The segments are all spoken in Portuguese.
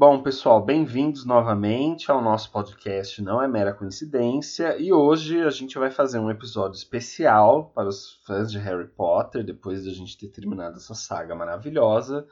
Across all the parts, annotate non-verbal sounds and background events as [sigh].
Bom, pessoal, bem-vindos novamente ao nosso podcast Não é Mera Coincidência. E hoje a gente vai fazer um episódio especial para os fãs de Harry Potter, depois de a gente ter terminado essa saga maravilhosa,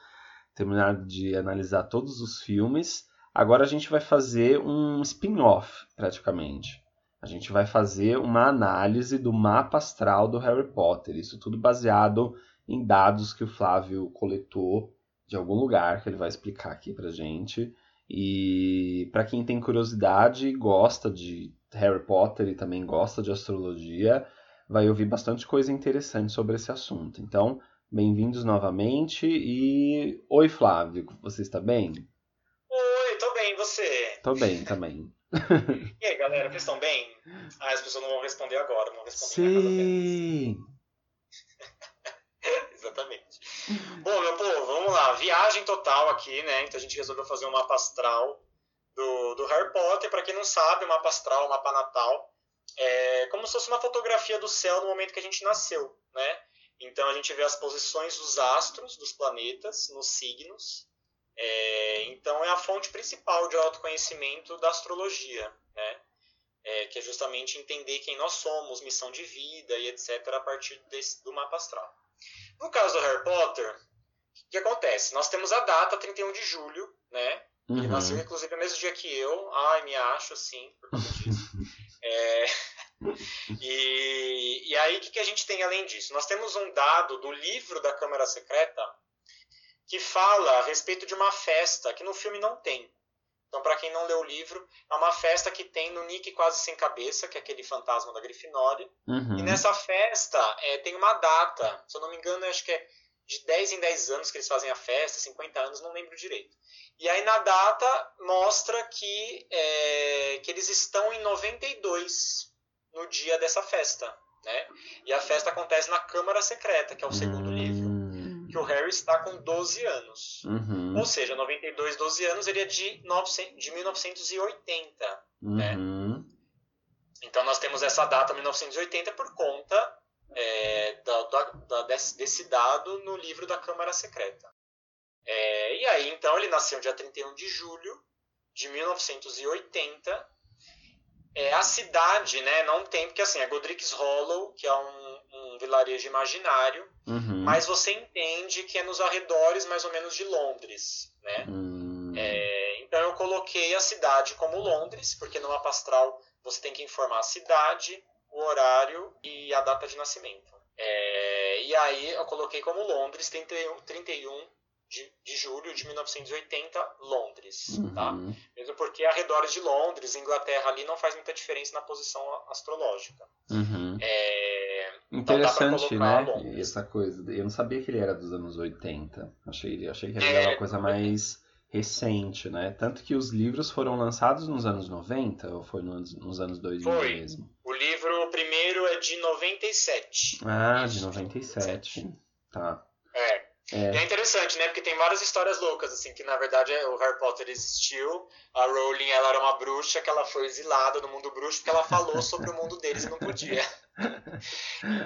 terminado de analisar todos os filmes. Agora a gente vai fazer um spin-off, praticamente. A gente vai fazer uma análise do mapa astral do Harry Potter. Isso tudo baseado em dados que o Flávio coletou de algum lugar que ele vai explicar aqui pra gente. E para quem tem curiosidade e gosta de Harry Potter e também gosta de astrologia, vai ouvir bastante coisa interessante sobre esse assunto. Então, bem-vindos novamente e oi Flávio, você está bem? Oi, tô bem, e você? Tô bem também. [laughs] e aí, galera, vocês estão bem? Ah, as pessoas não vão responder agora, vão responder Sim. Exatamente. Bom, meu povo, vamos lá. Viagem total aqui, né? Então a gente resolveu fazer um mapa astral do, do Harry Potter. Para quem não sabe, o mapa astral, o mapa natal, é como se fosse uma fotografia do céu no momento que a gente nasceu, né? Então a gente vê as posições dos astros, dos planetas, nos signos. É, então é a fonte principal de autoconhecimento da astrologia, né? É, que é justamente entender quem nós somos, missão de vida e etc. a partir desse, do mapa astral. No caso do Harry Potter, o que acontece? Nós temos a data 31 de julho, né? Uhum. Ele nasceu, inclusive, no mesmo dia que eu. Ai, me acho, assim, por causa disso. [laughs] é... e, e aí, o que, que a gente tem além disso? Nós temos um dado do livro da Câmara Secreta que fala a respeito de uma festa que no filme não tem. Então, para quem não leu o livro, é uma festa que tem no Nick Quase Sem Cabeça, que é aquele fantasma da Grifinória. Uhum. E nessa festa é, tem uma data, se eu não me engano, acho que é de 10 em 10 anos que eles fazem a festa, 50 anos, não lembro direito. E aí na data mostra que, é, que eles estão em 92 no dia dessa festa. Né? E a festa acontece na Câmara Secreta, que é o segundo uhum. livro que o Harry está com 12 anos. Uhum. Ou seja, 92, 12 anos seria de, 900, de 1980. Né? Uhum. Né? Então nós temos essa data 1980 por conta é, da, da, desse, desse, dado no livro da Câmara Secreta. É, e aí, então, ele nasceu dia 31 de julho de 1980. É, a cidade, né, não tem, porque assim, é Godric's Hollow, que é um um vilarejo imaginário, uhum. mas você entende que é nos arredores mais ou menos de Londres, né? Uhum. É, então eu coloquei a cidade como Londres, porque no mapa astral você tem que informar a cidade, o horário e a data de nascimento. É, e aí eu coloquei como Londres 31, 31 de, de julho de 1980, Londres. Tá? Uhum. Tá? Mesmo porque arredores de Londres, Inglaterra ali não faz muita diferença na posição astrológica. Uhum. É, então Interessante, então né? Essa coisa. Eu não sabia que ele era dos anos 80. Achei, achei que ele era uma é, coisa mais recente, né? Tanto que os livros foram lançados nos anos 90 ou foi nos, nos anos 2000 foi. mesmo? O livro é de 97. Ah, Isso, de 97. 97. Tá. É. É. E é interessante, né? Porque tem várias histórias loucas, assim, que na verdade é, o Harry Potter existiu, a Rowling ela era uma bruxa, que ela foi exilada do mundo bruxo porque ela falou [laughs] sobre o mundo deles e não podia.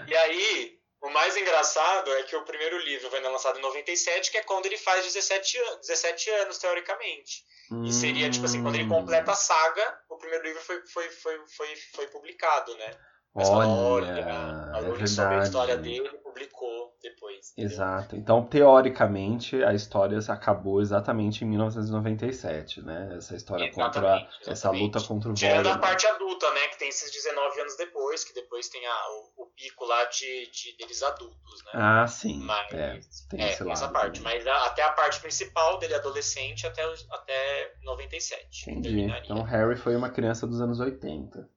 e aí, o mais engraçado é que o primeiro livro vai lançado em 97, que é quando ele faz 17, an 17 anos, teoricamente. Hum. E seria, tipo assim, quando ele completa a saga, o primeiro livro foi, foi, foi, foi, foi publicado, né? Mas olha, a é soube a história dele e publicou depois. Entendeu? Exato. Então, teoricamente, a história acabou exatamente em 1997, né? Essa história exatamente, contra exatamente. essa luta contra o Tirando a parte adulta, né? Que tem esses 19 anos depois, que depois tem a, o, o, pico lá de, de, deles adultos, né? Ah, sim. Mas, é, tem é, esse lado essa parte. Mas a, até a parte principal dele adolescente até, até 97. Entendi. Então, Harry foi uma criança dos anos 80.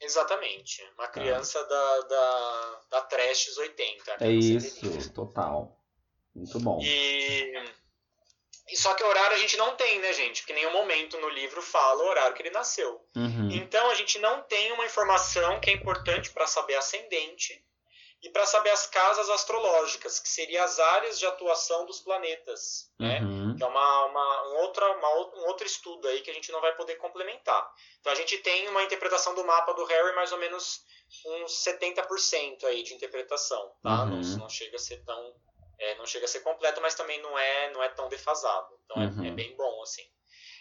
Exatamente. Uma tá. criança ah. da, da, da Trash 80. É isso, total. Muito bom. E, e só que horário a gente não tem, né, gente? Porque nenhum momento no livro fala o horário que ele nasceu. Uhum. Então a gente não tem uma informação que é importante para saber ascendente e para saber as casas astrológicas, que seriam as áreas de atuação dos planetas, né? Uhum. Que é uma, uma, um, outra, uma, um outro estudo aí que a gente não vai poder complementar. Então a gente tem uma interpretação do mapa do Harry mais ou menos uns 70% aí de interpretação, tá? Uhum. Não, não, chega a ser tão é, não chega a ser completo, mas também não é não é tão defasado. Então uhum. é, é, bem bom assim.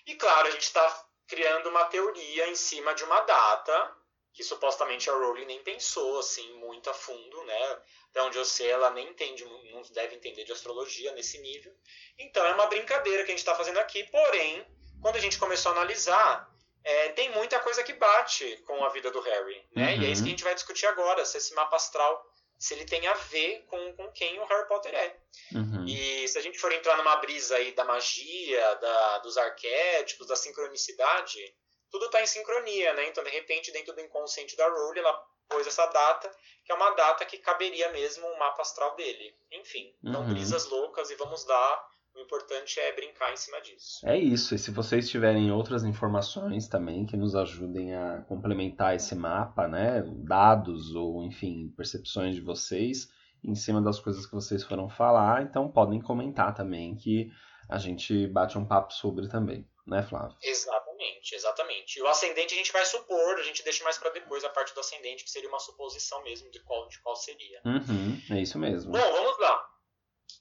E claro, a gente está criando uma teoria em cima de uma data que supostamente a Rowling nem pensou assim muito a fundo, né? Até onde eu sei, ela nem entende, não deve entender de astrologia nesse nível. Então é uma brincadeira que a gente está fazendo aqui. Porém, quando a gente começou a analisar, é, tem muita coisa que bate com a vida do Harry, né? Uhum. E é isso que a gente vai discutir agora, se esse mapa astral se ele tem a ver com, com quem o Harry Potter é. Uhum. E se a gente for entrar numa brisa aí da magia, da, dos arquétipos, da sincronicidade, tudo está em sincronia, né? Então, de repente, dentro do inconsciente da Rowling, ela pôs essa data, que é uma data que caberia mesmo o mapa astral dele. Enfim, então, uhum. brisas loucas e vamos dar. O importante é brincar em cima disso. É isso. E se vocês tiverem outras informações também que nos ajudem a complementar esse mapa, né? Dados ou, enfim, percepções de vocês em cima das coisas que vocês foram falar, então podem comentar também que a gente bate um papo sobre também, né, Flávio? Exatamente, exatamente. E o ascendente a gente vai supor, a gente deixa mais para depois a parte do ascendente, que seria uma suposição mesmo de qual, de qual seria. Uhum, é isso mesmo. Bom, vamos lá.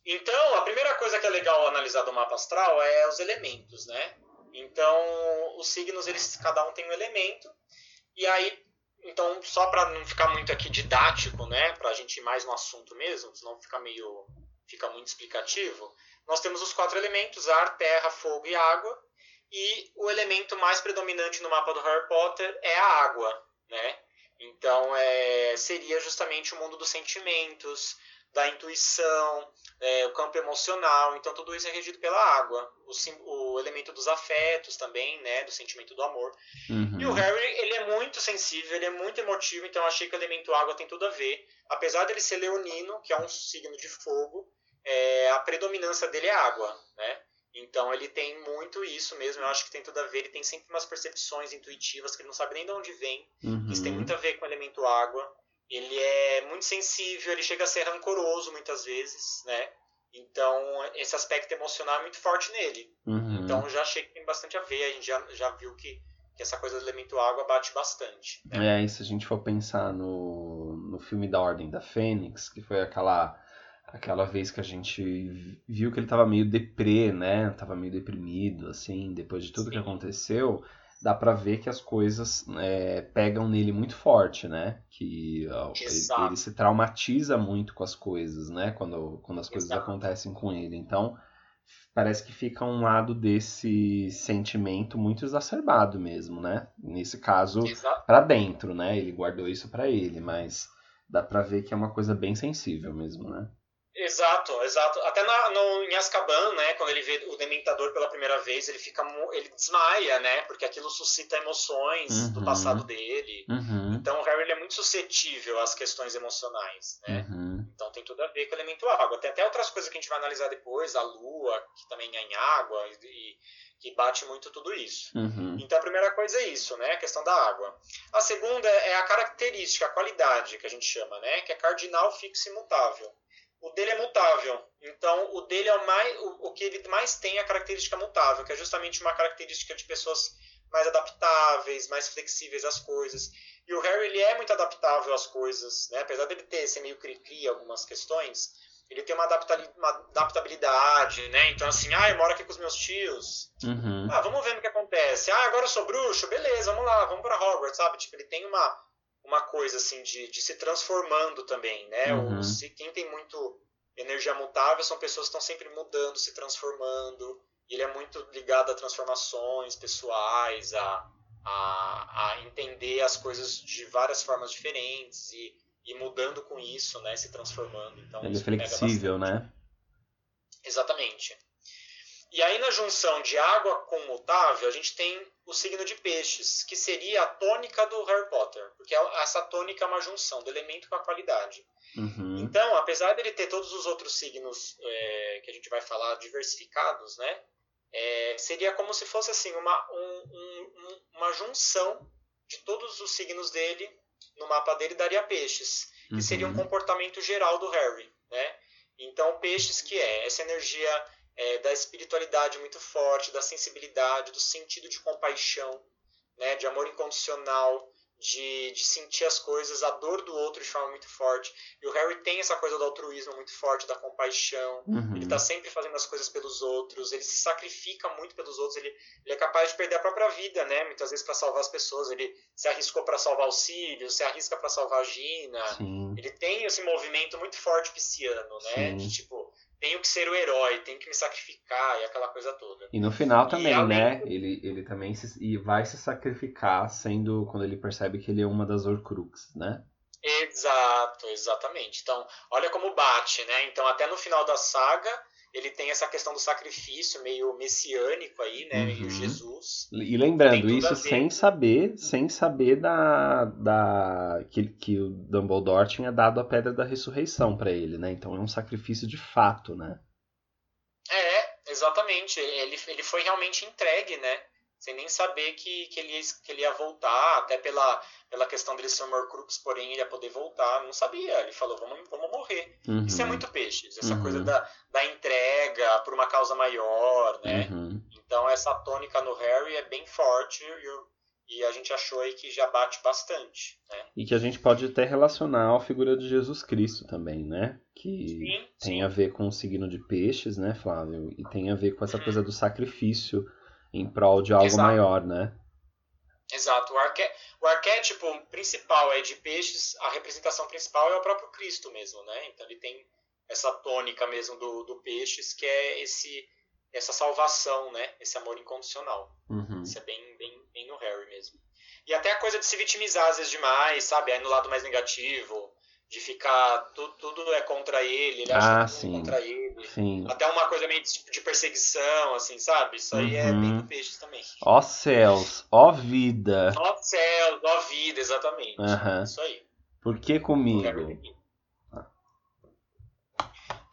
Então, a primeira coisa que é legal analisar do mapa astral é os elementos, né? Então, os signos, eles cada um tem um elemento. E aí, então, só para não ficar muito aqui didático, né, para a gente ir mais no assunto mesmo, senão fica meio fica muito explicativo. Nós temos os quatro elementos: ar, terra, fogo e água. E o elemento mais predominante no mapa do Harry Potter é a água, né? Então é, seria justamente o mundo dos sentimentos, da intuição, é, o campo emocional. Então tudo isso é regido pela água. O, o elemento dos afetos também, né? Do sentimento do amor. Uhum. E o Harry, ele é muito sensível, ele é muito emotivo, então achei que o elemento água tem tudo a ver. Apesar dele ser leonino, que é um signo de fogo, é, a predominância dele é água, né? Então ele tem muito isso mesmo, eu acho que tem tudo a ver, ele tem sempre umas percepções intuitivas que ele não sabe nem de onde vem. Uhum. Isso tem muito a ver com o elemento água. Ele é muito sensível, ele chega a ser rancoroso muitas vezes, né? Então esse aspecto emocional é muito forte nele. Uhum. Então já achei que tem bastante a ver, a gente já, já viu que, que essa coisa do elemento água bate bastante. Né? É, e se a gente for pensar no, no filme da Ordem da Fênix, que foi aquela aquela vez que a gente viu que ele tava meio deprê, né? Tava meio deprimido, assim, depois de tudo Sim. que aconteceu, dá para ver que as coisas é, pegam nele muito forte, né? Que ele, ele, se traumatiza muito com as coisas, né? Quando, quando as coisas Exato. acontecem com ele. Então, parece que fica um lado desse sentimento muito exacerbado mesmo, né? Nesse caso, para dentro, né? Ele guardou isso para ele, mas dá para ver que é uma coisa bem sensível mesmo, né? Exato, exato. Até na, no, em Azkaban, né, quando ele vê o Dementador pela primeira vez, ele fica ele desmaia, né, porque aquilo suscita emoções uhum. do passado dele. Uhum. Então o Harry ele é muito suscetível às questões emocionais, né? Uhum. Então tem tudo a ver com o elemento água. Tem até outras coisas que a gente vai analisar depois, a lua, que também é em água e, que bate muito tudo isso. Uhum. Então a primeira coisa é isso, né, a questão da água. A segunda é a característica, a qualidade que a gente chama, né, que é cardinal, fixo e mutável o dele é mutável. Então, o dele é o, mais, o, o que ele mais tem é a característica mutável, que é justamente uma característica de pessoas mais adaptáveis, mais flexíveis às coisas. E o Harry ele é muito adaptável às coisas, né? apesar dele ter ser meio cri-cri algumas questões, ele tem uma, adaptabilidade, né? Então, assim, ah, eu moro aqui com os meus tios. Uhum. Ah, vamos ver o que acontece. Ah, agora eu sou bruxo, beleza, vamos lá, vamos para Hogwarts, sabe? Tipo, ele tem uma uma coisa assim de, de se transformando também, né? Uhum. O, se, quem tem muito energia mutável são pessoas que estão sempre mudando, se transformando. Ele é muito ligado a transformações pessoais, a, a, a entender as coisas de várias formas diferentes e, e mudando com isso, né? Se transformando. Então, ele é flexível, né? Exatamente. E aí na junção de água com mutável, a gente tem o signo de peixes, que seria a tônica do Harry Potter, porque é essa tônica é uma junção do elemento com a qualidade. Uhum. Então, apesar dele ter todos os outros signos é, que a gente vai falar diversificados, né, é, seria como se fosse assim uma, um, um, uma junção de todos os signos dele no mapa dele daria peixes, que uhum. seria um comportamento geral do Harry, né? Então, peixes que é essa energia é, da espiritualidade muito forte, da sensibilidade, do sentido de compaixão, né, de amor incondicional, de, de sentir as coisas, a dor do outro de forma muito forte. E o Harry tem essa coisa do altruísmo muito forte, da compaixão. Uhum. Ele está sempre fazendo as coisas pelos outros, ele se sacrifica muito pelos outros, ele, ele é capaz de perder a própria vida, né? Muitas vezes para salvar as pessoas. Ele se arriscou para salvar o se arrisca para salvar a Gina. Sim. Ele tem esse movimento muito forte pisciano, né? Sim. De tipo, tenho que ser o herói, tenho que me sacrificar e aquela coisa toda. E no final também, além... né? Ele, ele também se, e vai se sacrificar sendo quando ele percebe que ele é uma das Horcruxes, né? Exato, exatamente. Então, olha como bate, né? Então, até no final da saga, ele tem essa questão do sacrifício meio messiânico aí, né? Uhum. Meio Jesus. E lembrando, isso sem saber, sem saber da, da que, que o Dumbledore tinha dado a pedra da ressurreição para ele, né? Então é um sacrifício de fato, né? É, exatamente. Ele, ele foi realmente entregue, né? Sem nem saber que, que, ele, ia, que ele ia voltar, até pela, pela questão dele ser um Horcrux, porém ele ia poder voltar, não sabia, ele falou, vamos, vamos morrer. Uhum. Isso é muito peixe, essa uhum. coisa da, da entrega por uma causa maior, né? Uhum. Então essa tônica no Harry é bem forte e, e a gente achou aí que já bate bastante, né? E que a gente pode até relacionar a figura de Jesus Cristo também, né? Que sim, tem sim. a ver com o signo de peixes, né, Flávio? E tem a ver com essa uhum. coisa do sacrifício em prol de algo Exato. maior, né? Exato. O, o arquétipo principal é de peixes, a representação principal é o próprio Cristo mesmo, né? Então ele tem essa tônica mesmo do, do peixes, que é esse essa salvação, né? Esse amor incondicional. Uhum. Isso é bem, bem, bem no Harry mesmo. E até a coisa de se vitimizar às vezes demais, sabe? Aí no lado mais negativo de ficar tudo, tudo é contra ele, ele acha ah, que tudo é contra ele. Sim. Até uma coisa meio de, de perseguição, assim, sabe? Isso aí uhum. é bem do peixe também. Ó céus, ó vida. Ó céus, ó vida, exatamente. Uhum. Isso aí. Por que comigo?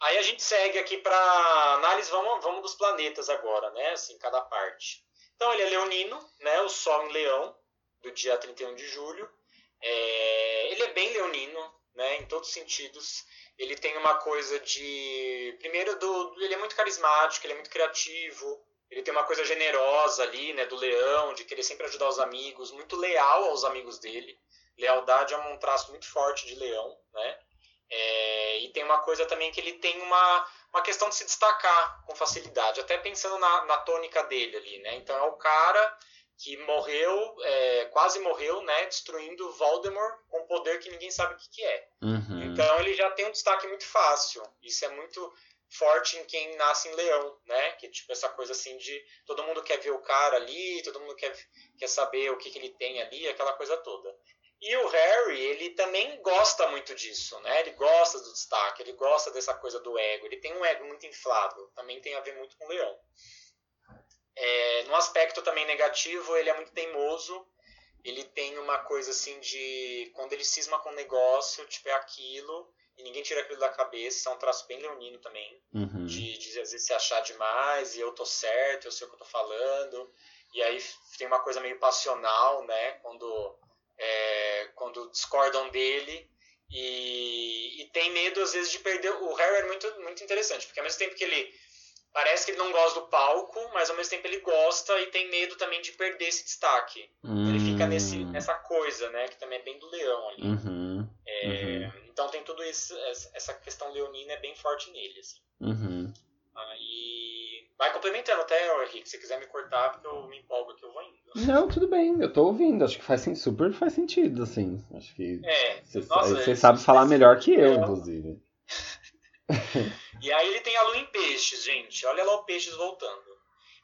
Aí a gente segue aqui para análise, vamos, vamos dos planetas agora, né? Assim, cada parte. Então ele é leonino, né? O Sol em Leão, do dia 31 de julho. É, ele é bem leonino, né, em todos os sentidos. Ele tem uma coisa de. Primeiro, do, ele é muito carismático, ele é muito criativo, ele tem uma coisa generosa ali, né, do leão, de querer sempre ajudar os amigos, muito leal aos amigos dele. Lealdade é um traço muito forte de leão, né? É, e tem uma coisa também que ele tem uma, uma questão de se destacar com facilidade, até pensando na, na tônica dele ali, né? Então é o cara que morreu, é, quase morreu, né, destruindo Voldemort com poder que ninguém sabe o que, que é. Uhum. Então ele já tem um destaque muito fácil. Isso é muito forte em quem nasce em leão, né? Que tipo essa coisa assim de todo mundo quer ver o cara ali, todo mundo quer, quer saber o que, que ele tem ali, aquela coisa toda. E o Harry, ele também gosta muito disso, né? Ele gosta do destaque, ele gosta dessa coisa do ego. Ele tem um ego muito inflado, também tem a ver muito com o leão. É, no aspecto também negativo, ele é muito teimoso. Ele tem uma coisa assim de. Quando ele cisma com um negócio, tipo, é aquilo, e ninguém tira aquilo da cabeça. É um traço bem leonino também. Uhum. De, de, às vezes se achar demais, e eu tô certo, eu sei o que eu tô falando. E aí tem uma coisa meio passional, né? Quando, é, quando discordam dele. E, e tem medo, às vezes, de perder. O Harry é muito, muito interessante, porque ao mesmo tempo que ele parece que ele não gosta do palco, mas ao mesmo tempo ele gosta e tem medo também de perder esse destaque. Hum. Ele fica nesse, hum. nessa coisa, né? Que também é bem do leão ali. Uhum. É, uhum. Então tem tudo isso, essa questão leonina é bem forte nele, assim. Uhum. Aí. Vai complementando até, Henrique, se quiser me cortar, porque eu me empolgo que eu vou indo. Não, tudo bem, eu tô ouvindo, acho que faz super faz sentido, assim. Acho que. É, você sabe falar melhor que eu, inclusive. [laughs] e aí ele tem a lua em peixes, gente. Olha lá o peixes voltando.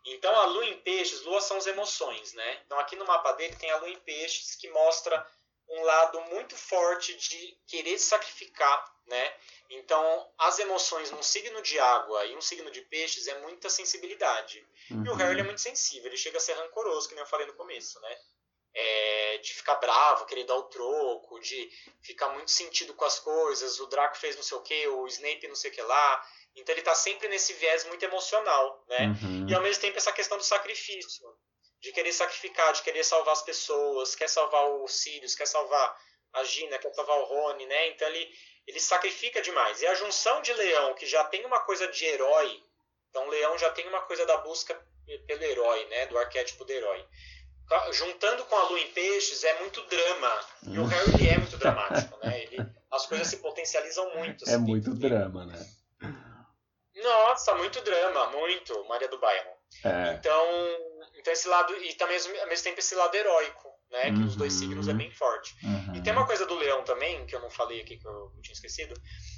Então a lua em peixes, lua são as emoções, né? Então aqui no mapa dele tem a lua em peixes que mostra um lado muito forte de querer sacrificar, né? Então, as emoções num signo de água e um signo de peixes é muita sensibilidade. Uhum. E o Harry é muito sensível, ele chega a ser rancoroso, que nem eu falei no começo, né? É, de ficar bravo, querer dar o troco, de ficar muito sentido com as coisas, o Draco fez não sei o que, o Snape não sei o que lá. Então ele tá sempre nesse viés muito emocional, né? Uhum. E ao mesmo tempo essa questão do sacrifício de querer sacrificar, de querer salvar as pessoas, quer salvar o Sirius, quer salvar a Gina, quer salvar o Rony, né? Então ele, ele sacrifica demais. E a junção de Leão, que já tem uma coisa de herói, então Leão já tem uma coisa da busca pelo herói, né? Do arquétipo do herói. Juntando com a Lua em Peixes é muito drama. E o Harry ele é muito dramático, né? Ele, as coisas se potencializam muito. É assim, muito drama, né? Nossa, muito drama, muito, Maria do Bairro. É. Então, então esse lado, e também ao mesmo tempo esse lado heróico, né? Que uhum. os dois signos é bem forte. Uhum. E tem uma coisa do leão também, que eu não falei aqui, que eu, tinha esquecido,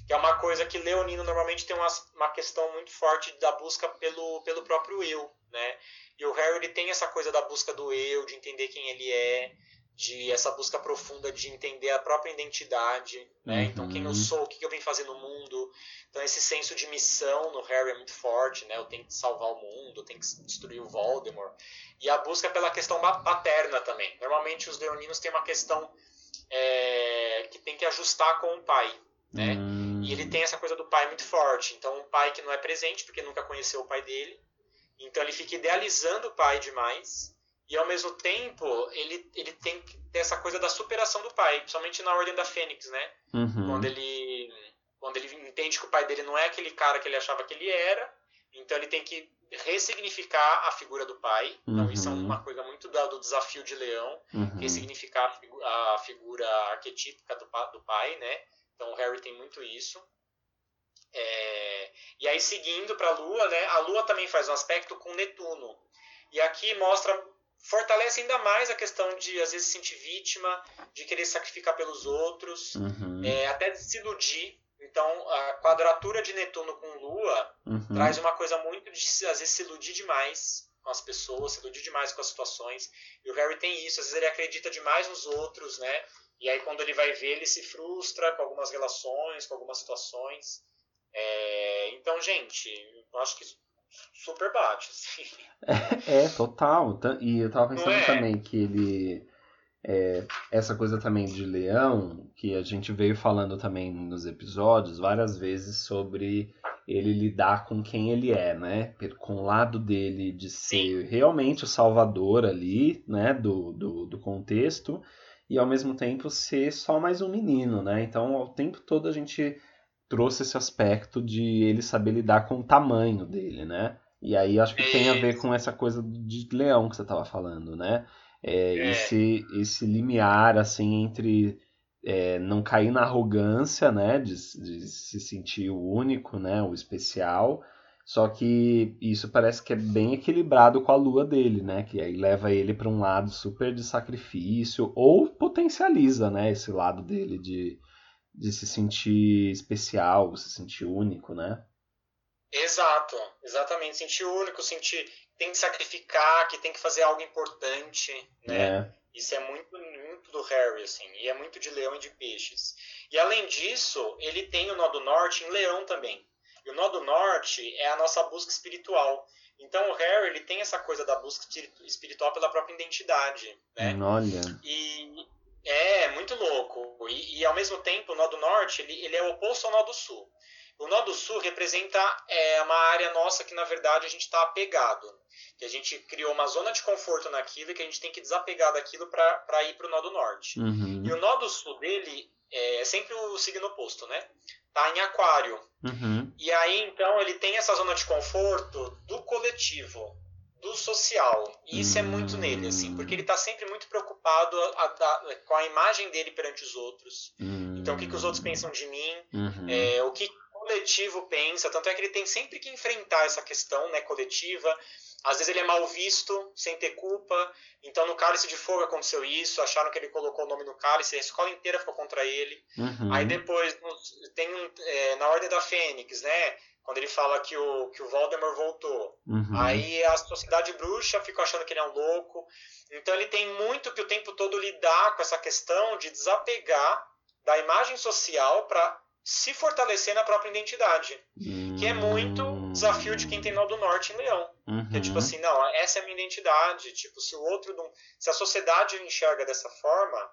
que é uma coisa que leonino normalmente tem uma, uma questão muito forte da busca pelo, pelo próprio eu, né? E o Harry ele tem essa coisa da busca do eu, de entender quem ele é, de essa busca profunda de entender a própria identidade, né? Uhum. Então quem eu uhum. sou, o que eu venho fazer no mundo. Então esse senso de missão no Harry é muito forte, né? Eu tenho que salvar o mundo, eu tenho que destruir o Voldemort. E a busca pela questão paterna também. Normalmente os leoninos têm uma questão é, que tem que ajustar com o pai, né? Uhum. E ele tem essa coisa do pai muito forte. Então um pai que não é presente porque nunca conheceu o pai dele. Então ele fica idealizando o pai demais e ao mesmo tempo, ele, ele tem essa coisa da superação do pai, principalmente na Ordem da Fênix, né? Uhum. Quando ele quando ele entende que o pai dele não é aquele cara que ele achava que ele era, então ele tem que ressignificar a figura do pai. Então uhum. isso é uma coisa muito do, do desafio de Leão, uhum. ressignificar a, figu a, figura arquetípica do, do pai, né? Então o Harry tem muito isso. É... E aí seguindo para a Lua, né? A Lua também faz um aspecto com Netuno. E aqui mostra fortalece ainda mais a questão de, às vezes, se sentir vítima, de querer sacrificar pelos outros, uhum. é, até de se iludir. Então, a quadratura de Netuno com Lua uhum. traz uma coisa muito de, às vezes, se iludir demais com as pessoas, se iludir demais com as situações. E o Harry tem isso, às vezes ele acredita demais nos outros, né? E aí, quando ele vai ver, ele se frustra com algumas relações, com algumas situações. É, então, gente, eu acho que super bate, assim. É, [laughs] é, total. E eu tava pensando é? também que ele. É, essa coisa também de leão, que a gente veio falando também nos episódios várias vezes sobre ele lidar com quem ele é, né? Com o lado dele de ser Sim. realmente o salvador ali, né? Do, do, do contexto, e ao mesmo tempo ser só mais um menino, né? Então, ao tempo todo a gente trouxe esse aspecto de ele saber lidar com o tamanho dele, né? E aí acho que tem a ver com essa coisa de leão que você estava falando, né? É, é. Esse, esse limiar, assim, entre é, não cair na arrogância, né? De, de, se sentir o único, né? O especial. Só que isso parece que é bem equilibrado com a lua dele, né? Que aí leva ele para um lado super de sacrifício ou potencializa, né? Esse lado dele de, de se sentir especial, se sentir único, né? Exato, exatamente. Sentir único, sentir tem que sacrificar, que tem que fazer algo importante, né? É. Isso é muito, muito do Harry, assim, e é muito de leão e de peixes. E além disso, ele tem o nó do norte em leão também. E o nó do norte é a nossa busca espiritual. Então o Harry ele tem essa coisa da busca espiritual pela própria identidade, né? Olha. E, é, muito louco. E, e, ao mesmo tempo, o nó do norte ele, ele é o oposto ao nó do sul. O nó do sul representa é, uma área nossa que, na verdade, a gente está apegado. Que a gente criou uma zona de conforto naquilo e que a gente tem que desapegar daquilo para ir para o nó do norte. Uhum. E o nó do sul dele é sempre o signo oposto, né? Tá em aquário. Uhum. E aí, então, ele tem essa zona de conforto do coletivo do social. E isso hum. é muito nele, assim, porque ele está sempre muito preocupado a, a, com a imagem dele perante os outros. Hum. Então, o que, que os outros pensam de mim, uhum. é, o que o coletivo pensa. Tanto é que ele tem sempre que enfrentar essa questão né, coletiva. às vezes ele é mal visto, sem ter culpa. Então no Cálice de Fogo aconteceu isso, acharam que ele colocou o nome no cálice, a escola inteira ficou contra ele. Uhum. Aí depois tem um, é, na Ordem da Fênix, né? Quando ele fala que o, que o Voldemort voltou. Uhum. Aí a sociedade bruxa fica achando que ele é um louco. Então ele tem muito que o tempo todo lidar com essa questão de desapegar da imagem social para se fortalecer na própria identidade. Uhum. Que é muito desafio de quem tem nó do norte em leão. Uhum. Que é tipo assim, não, essa é a minha identidade. Tipo, se o outro não. Se a sociedade enxerga dessa forma,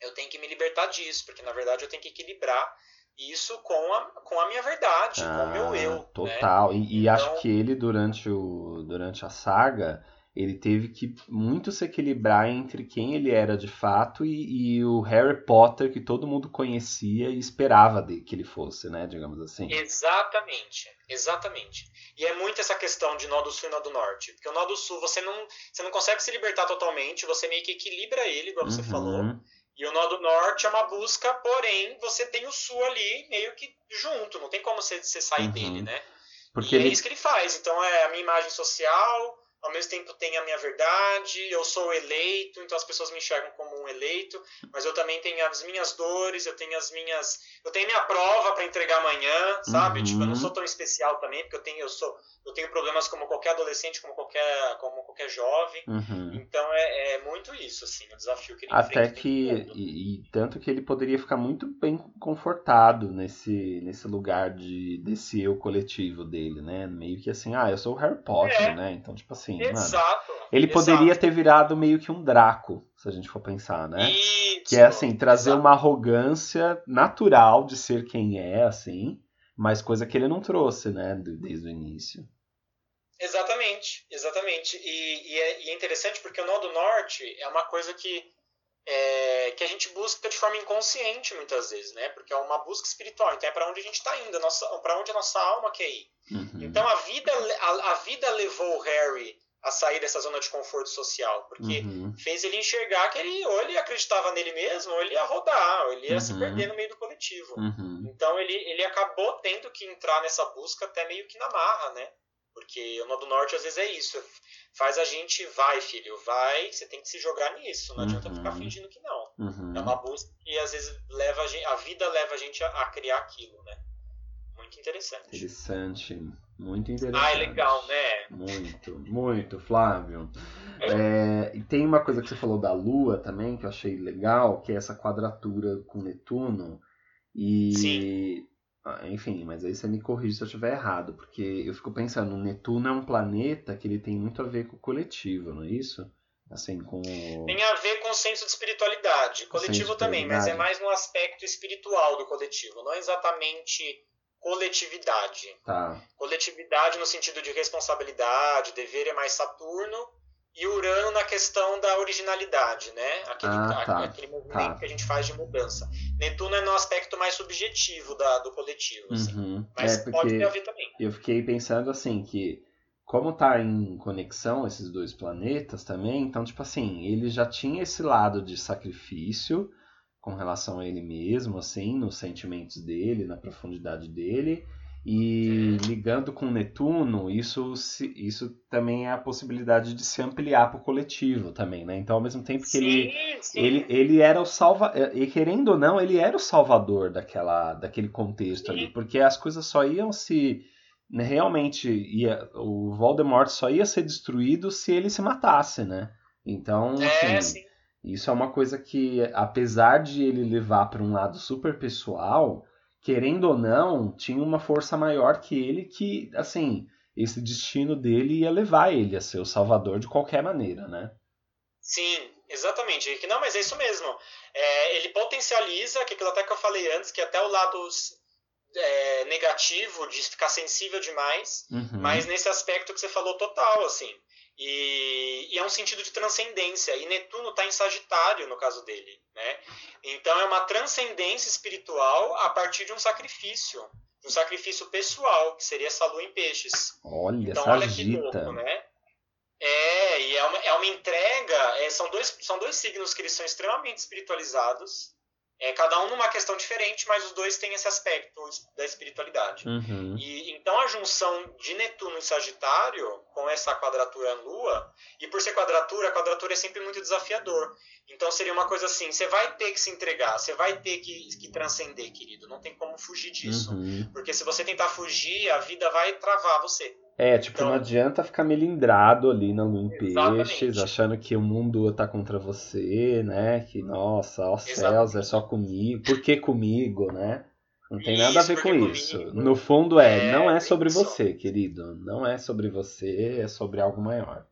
eu tenho que me libertar disso, porque na verdade eu tenho que equilibrar isso com a, com a minha verdade, ah, com o meu eu. Né? Total. Né? E, e então... acho que ele, durante, o, durante a saga, ele teve que muito se equilibrar entre quem ele era de fato e, e o Harry Potter que todo mundo conhecia e esperava de, que ele fosse, né? Digamos assim. Exatamente, exatamente. E é muito essa questão de nó do sul e nó do norte. Porque o nó do sul você não, você não consegue se libertar totalmente, você meio que equilibra ele, igual você Uhum. falou. E o nó do norte é uma busca, porém você tem o sul ali meio que junto, não tem como você, você sair Uhum. dele, né? Porque e ele é isso que ele faz. Então é a minha imagem social, ao mesmo tempo tem a minha verdade, eu sou eleito, então as pessoas me enxergam como um eleito, mas eu também tenho as minhas dores, eu tenho as minhas. Eu tenho minha prova para entregar amanhã, sabe? Uhum. Tipo, eu não sou tão especial também, porque eu tenho, eu sou, eu tenho problemas como qualquer adolescente, como qualquer, como qualquer jovem. Uhum. Então é, é muito isso, assim, o desafio que ele Até que. E, e tanto que ele poderia ficar muito bem confortado nesse, nesse lugar de, desse eu coletivo dele, né? Meio que assim, ah, eu sou o Harry Potter, É. né? Então, tipo assim, mano. Exato. Ele exato. poderia ter virado meio que um Draco, se a gente for pensar, né? Isso, Que é assim, trazer exato. uma arrogância natural de ser quem é, assim, mas coisa que ele não trouxe, né, desde o início. Exatamente, exatamente. E, e é, e é interessante porque o nó do norte é uma coisa que, é, que a gente busca de forma inconsciente muitas vezes, né? Porque é uma busca espiritual. Então é para onde a gente está indo, para onde a nossa alma quer ir. Uhum. Então a vida, a, a vida levou o Harry a sair dessa zona de conforto social, porque Uhum. fez ele enxergar que ele ou ele acreditava nele mesmo, ou ele ia rodar, ou ele ia se Uhum. perder no meio do coletivo. Uhum. Então ele, ele acabou tendo que entrar nessa busca até meio que na marra, né? Porque o nó do norte às vezes é isso. Faz a gente, vai, filho, vai, você tem que se jogar nisso. Não adianta Uhum. ficar fingindo que não. Uhum. É uma busca que às vezes leva a gente, a vida leva a gente a, a criar aquilo, né? Muito interessante. Interessante. Muito interessante. Ah, é legal, né? Muito, muito, Flávio. É, e tem uma coisa que você falou da Lua também, que eu achei legal, que é essa quadratura com Netuno. E. Sim. Ah, Enfim, mas aí você me corrige se eu estiver errado, porque eu fico pensando, Netuno é um planeta que ele tem muito a ver com o coletivo, não é isso? Assim, com. o- Tem a ver com o senso de espiritualidade. Coletivo de também, mas é espiritualidade. mais no aspecto espiritual do coletivo, não exatamente coletividade. Tá. Coletividade no sentido de responsabilidade, dever é mais Saturno, e Urano na questão da originalidade, né? Aquele, Ah, tá, aquele movimento tá. que a gente faz de mudança. Netuno é no aspecto mais subjetivo da, do coletivo, assim. Uhum. mas é pode ter a ver também. eu fiquei pensando assim que como tá em conexão esses dois planetas também, então tipo assim, ele já tinha esse lado de sacrifício com relação a ele mesmo, assim, nos sentimentos dele, na profundidade dele, e ligando com Netuno, isso isso também é a possibilidade de se ampliar para o coletivo também, né? Então ao mesmo tempo que ele sim, sim. ele, ele era o salva e querendo ou não ele era o salvador daquela daquele contexto ali Sim. porque as coisas só iam se né, realmente ia o Voldemort só ia ser destruído se ele se matasse né então É, assim, sim. Isso é uma coisa que apesar de ele levar para um lado super pessoal querendo ou não tinha uma força maior que ele que assim esse destino dele ia levar ele a ser o salvador de qualquer maneira né Sim, exatamente. Não, mas é isso mesmo. É, ele potencializa, que aquilo até que eu falei antes, que até o lado é, negativo de ficar sensível demais, Uhum. mas nesse aspecto que você falou total, assim. E, e é um sentido de transcendência. E Netuno está em Sagitário, no caso dele. Né? Então é uma transcendência espiritual a partir de um sacrifício. De um sacrifício pessoal, que seria essa lua em peixes. olha Então olha que louco, né? É, e é uma, é uma entrega. é, são, dois, são dois signos que eles são extremamente espiritualizados. É, cada um numa questão diferente, mas os dois têm esse aspecto da espiritualidade. Uhum. E então a junção de Netuno e Sagitário com essa quadratura Lua, e por ser quadratura, a quadratura é sempre muito desafiador. Então seria uma coisa assim: você vai ter que se entregar, você vai ter que, que transcender, querido. Não tem como fugir disso. Uhum. Porque se você tentar fugir, a vida vai travar você. É, tipo, Então- não adianta ficar melindrado ali na lua em Exatamente. peixes, achando que o mundo tá contra você, né? Que, nossa, ó céus, é só comigo. Por que comigo, né? Não tem Isso, nada a ver com que isso. comigo? No fundo é, É, não é sobre você, querido. Não é sobre você, é sobre algo maior.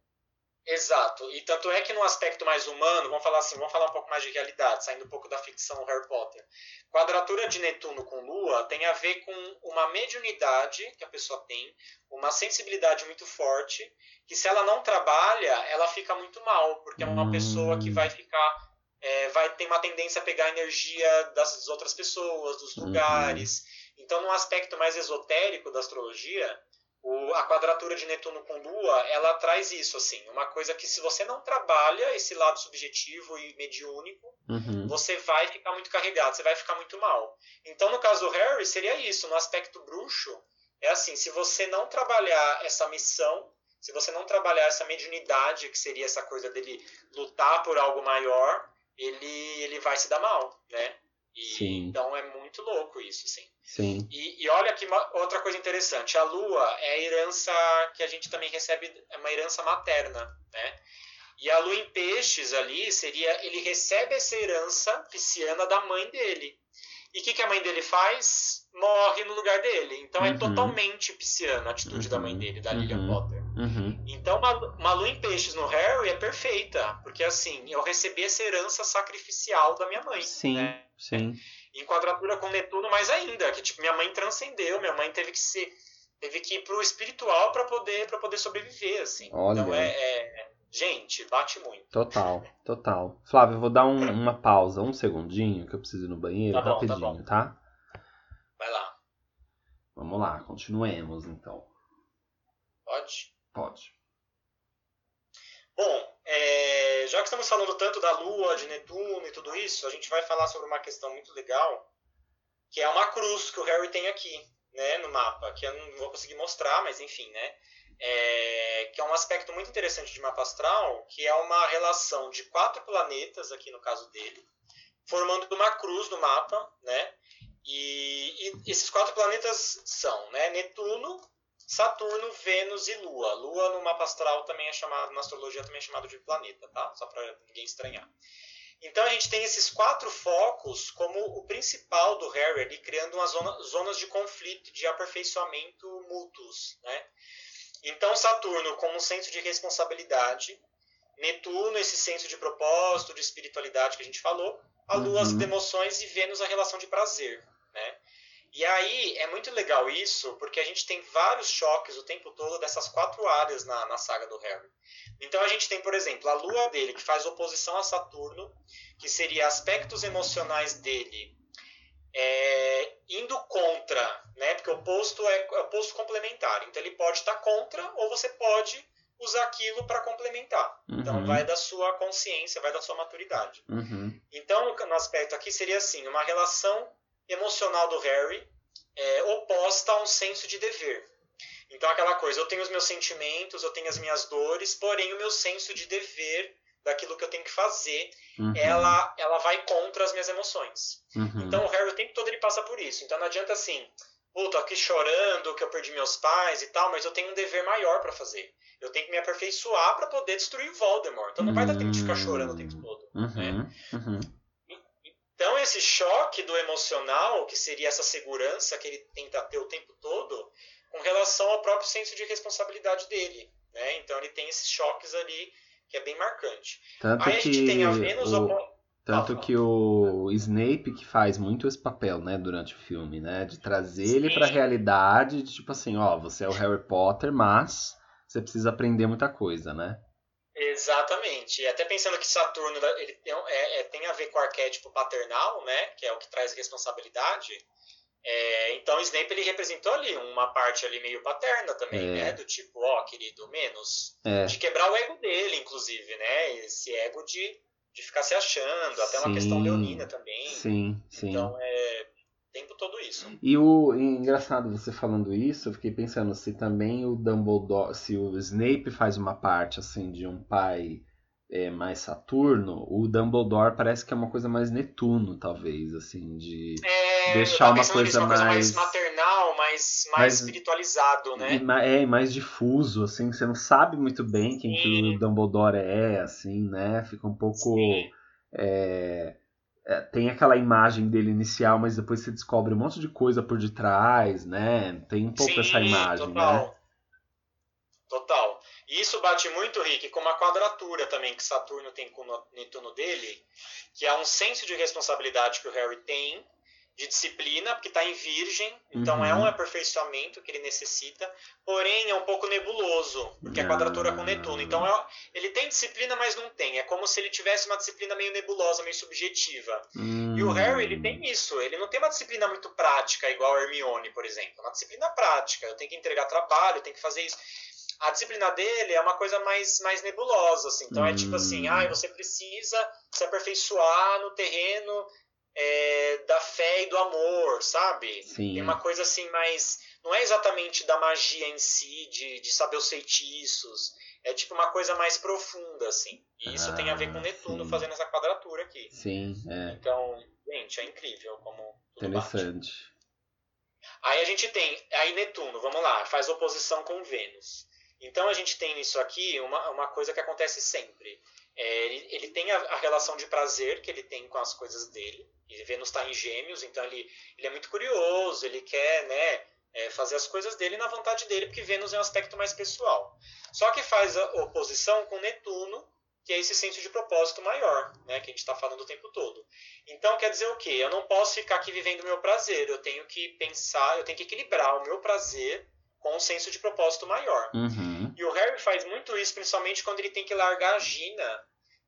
Exato. E tanto é que no aspecto mais humano, vamos falar assim, vamos falar um pouco mais de realidade, saindo um pouco da ficção Harry Potter. Quadratura de Netuno com Lua tem a ver com uma mediunidade que a pessoa tem, uma sensibilidade muito forte, que se ela não trabalha, ela fica muito mal, porque é uma Hum. pessoa que vai ficar é, vai ter uma tendência a pegar a energia das outras pessoas, dos Uhum. lugares. Então, num aspecto mais esotérico da astrologia, o- a quadratura de Netuno com Lua, ela traz isso, assim, uma coisa que se você não trabalha esse lado subjetivo e mediúnico, Uhum. você vai ficar muito carregado, você vai ficar muito mal. Então, no caso do Harry, seria isso, no aspecto bruxo, é assim, se você não trabalhar essa missão, se você não trabalhar essa mediunidade, que seria essa coisa dele lutar por algo maior, ele, ele vai se dar mal, né? E, Sim. Então é muito louco isso, assim. Sim. E, e olha que uma- outra coisa interessante, a Lua é a herança que a gente também recebe, é uma herança materna, né? E a Lua em peixes ali seria, ele recebe essa herança pisciana da mãe dele. E o que, que a mãe dele faz? Morre no lugar dele. Então é Uhum. totalmente pisciana a atitude da mãe Uhum. dele, da Lilian Uhum. Potter. Então, uma, uma lua em peixes no Harry é perfeita, porque assim, eu recebi essa herança sacrificial da minha mãe. Sim, né? sim. Em quadratura com Netuno, mais ainda, que tipo, minha mãe transcendeu, minha mãe teve que ser. Teve que ir pro espiritual para poder, pra poder sobreviver, assim. Olha. Então é, é- Gente, bate muito. Total, total. Flávio, eu vou dar um- uma pausa, um segundinho, que eu preciso ir no banheiro, Tá bom, tá rapidinho, tá? Vai lá, Vamos lá, continuemos então. pode. Pode. Bom, é, já que estamos falando tanto da Lua, de Netuno e tudo isso, a gente vai falar sobre uma questão muito legal, que é uma cruz que o Harry tem aqui, né, no mapa, que eu não vou conseguir mostrar, mas enfim, né, é, que é um aspecto muito interessante de mapa astral, que é uma relação de quatro planetas, aqui no caso dele, formando uma cruz no mapa, né, e, e esses quatro planetas são, né, Netuno, Saturno, Vênus e Lua. Lua no mapa astral também é chamado, na astrologia também é chamado de planeta, tá? Só para ninguém estranhar. Então a gente tem esses quatro focos como o principal do Harry ali, criando umas zona, zonas de conflito, de aperfeiçoamento mútuos, né? Então Saturno como um senso de responsabilidade, Netuno esse senso de propósito, de espiritualidade que a gente falou, a Lua as Uhum. emoções e Vênus a relação de prazer? E aí é muito legal isso, porque a gente tem vários choques o tempo todo dessas quatro áreas na, na saga do Harry. Então a gente tem, por exemplo, a lua dele, que faz oposição a Saturno, que seria aspectos emocionais dele é, indo contra, né? Porque o oposto é, é oposto complementar. Então ele pode estar contra ou você pode usar aquilo para complementar. Então Uhum. vai da sua consciência, vai da sua maturidade. Uhum. Então, no aspecto aqui seria assim, uma relação emocional do Harry é, oposta a um senso de dever. Então, aquela coisa, eu tenho os meus sentimentos, eu tenho as minhas dores, porém o meu senso de dever daquilo que eu tenho que fazer, Uhum. ela, ela vai contra as minhas emoções. Uhum. Então, o Harry o tempo todo ele passa por isso. Então, não adianta assim, pô, tô aqui chorando que eu perdi meus pais e tal, mas eu tenho um dever maior para fazer. Eu tenho que me aperfeiçoar para poder destruir o Voldemort. Então, não vai dar tempo de ficar chorando o tempo todo. né? Uhum. Uhum. Esse choque do emocional, que seria essa segurança que ele tenta ter o tempo todo, com relação ao próprio senso de responsabilidade dele. Né? Então, ele tem esses choques ali que é bem marcante. Tanto Aí a gente que tem a Vênus. o, tanto que o Snape que faz muito esse papel, né, durante o filme, né, de trazer ele pra Sim. realidade, de tipo assim, ó, você é o Harry Potter, mas você precisa aprender muita coisa, né? Exatamente. E até pensando que Saturno ele tem, é- é- tem a ver com o arquétipo paternal, né? que é o que traz responsabilidade. É, então, Snape ele representou ali uma parte ali meio paterna também, É. né? Do tipo, ó, querido, menos. É. De quebrar o ego dele, inclusive, né? Esse ego de de ficar se achando, até sim, uma questão leonina também. Sim, sim. Então, é tempo todo isso. E o engraçado você falando isso, eu fiquei pensando se também o Dumbledore, se o Snape faz uma parte assim de um pai é, mais Saturno, o Dumbledore parece que é uma coisa mais Netuno, talvez, assim, de é, deixar uma coisa, uma coisa mais... mais maternal, mais, mais, mais espiritualizado, né? E, é, mais difuso, assim, você não sabe muito bem quem que o Dumbledore é, assim, né? Fica um pouco... É, é, tem aquela imagem dele inicial, mas depois você descobre um monte de coisa por detrás, né? Tem um pouco Sim, essa imagem, total. né? Total. E isso bate muito, Rick, com uma quadratura também que Saturno tem com o Netuno dele, que é um senso de responsabilidade que o Harry tem, de disciplina, porque está em virgem, então uhum. é um aperfeiçoamento que ele necessita, porém é um pouco nebuloso, porque é quadratura com Netuno. Então é, ele tem disciplina, mas não tem. É como se ele tivesse uma disciplina meio nebulosa, meio subjetiva. Uhum. E o Harry, ele tem isso. Ele não tem uma disciplina muito prática, igual a Hermione, por exemplo. Uma disciplina prática. Eu tenho que entregar trabalho, eu tenho que fazer isso a disciplina dele é uma coisa mais, mais nebulosa, assim. Então hum. é tipo assim, ah, você precisa se aperfeiçoar no terreno é, da fé e do amor, sabe? Sim. Tem uma coisa assim mais. Não é exatamente da magia em si, de, de saber os feitiços. É tipo uma coisa mais profunda, assim. E isso ah, tem a ver com ah, Netuno sim. fazendo essa quadratura aqui. Sim, é. Então, gente, é incrível como. Interessante. Bate. Aí a gente tem. Aí Netuno, vamos lá, faz oposição com Vênus. Então a gente tem nisso aqui uma, uma coisa que acontece sempre. É, ele, ele, tem a, a, relação de prazer que ele tem com as coisas dele. Vênus está em gêmeos, então ele, ele é muito curioso, ele quer né, é, fazer as coisas dele na vontade dele, porque Vênus é um aspecto mais pessoal. Só que faz a oposição com Netuno, que é esse senso de propósito maior, né, que a gente está falando o tempo todo. Então quer dizer o quê? Eu não posso ficar aqui vivendo o meu prazer, eu tenho que pensar, eu tenho que equilibrar o meu prazer com um senso de propósito maior. Uhum. E o Harry faz muito isso, principalmente quando ele tem que largar a Gina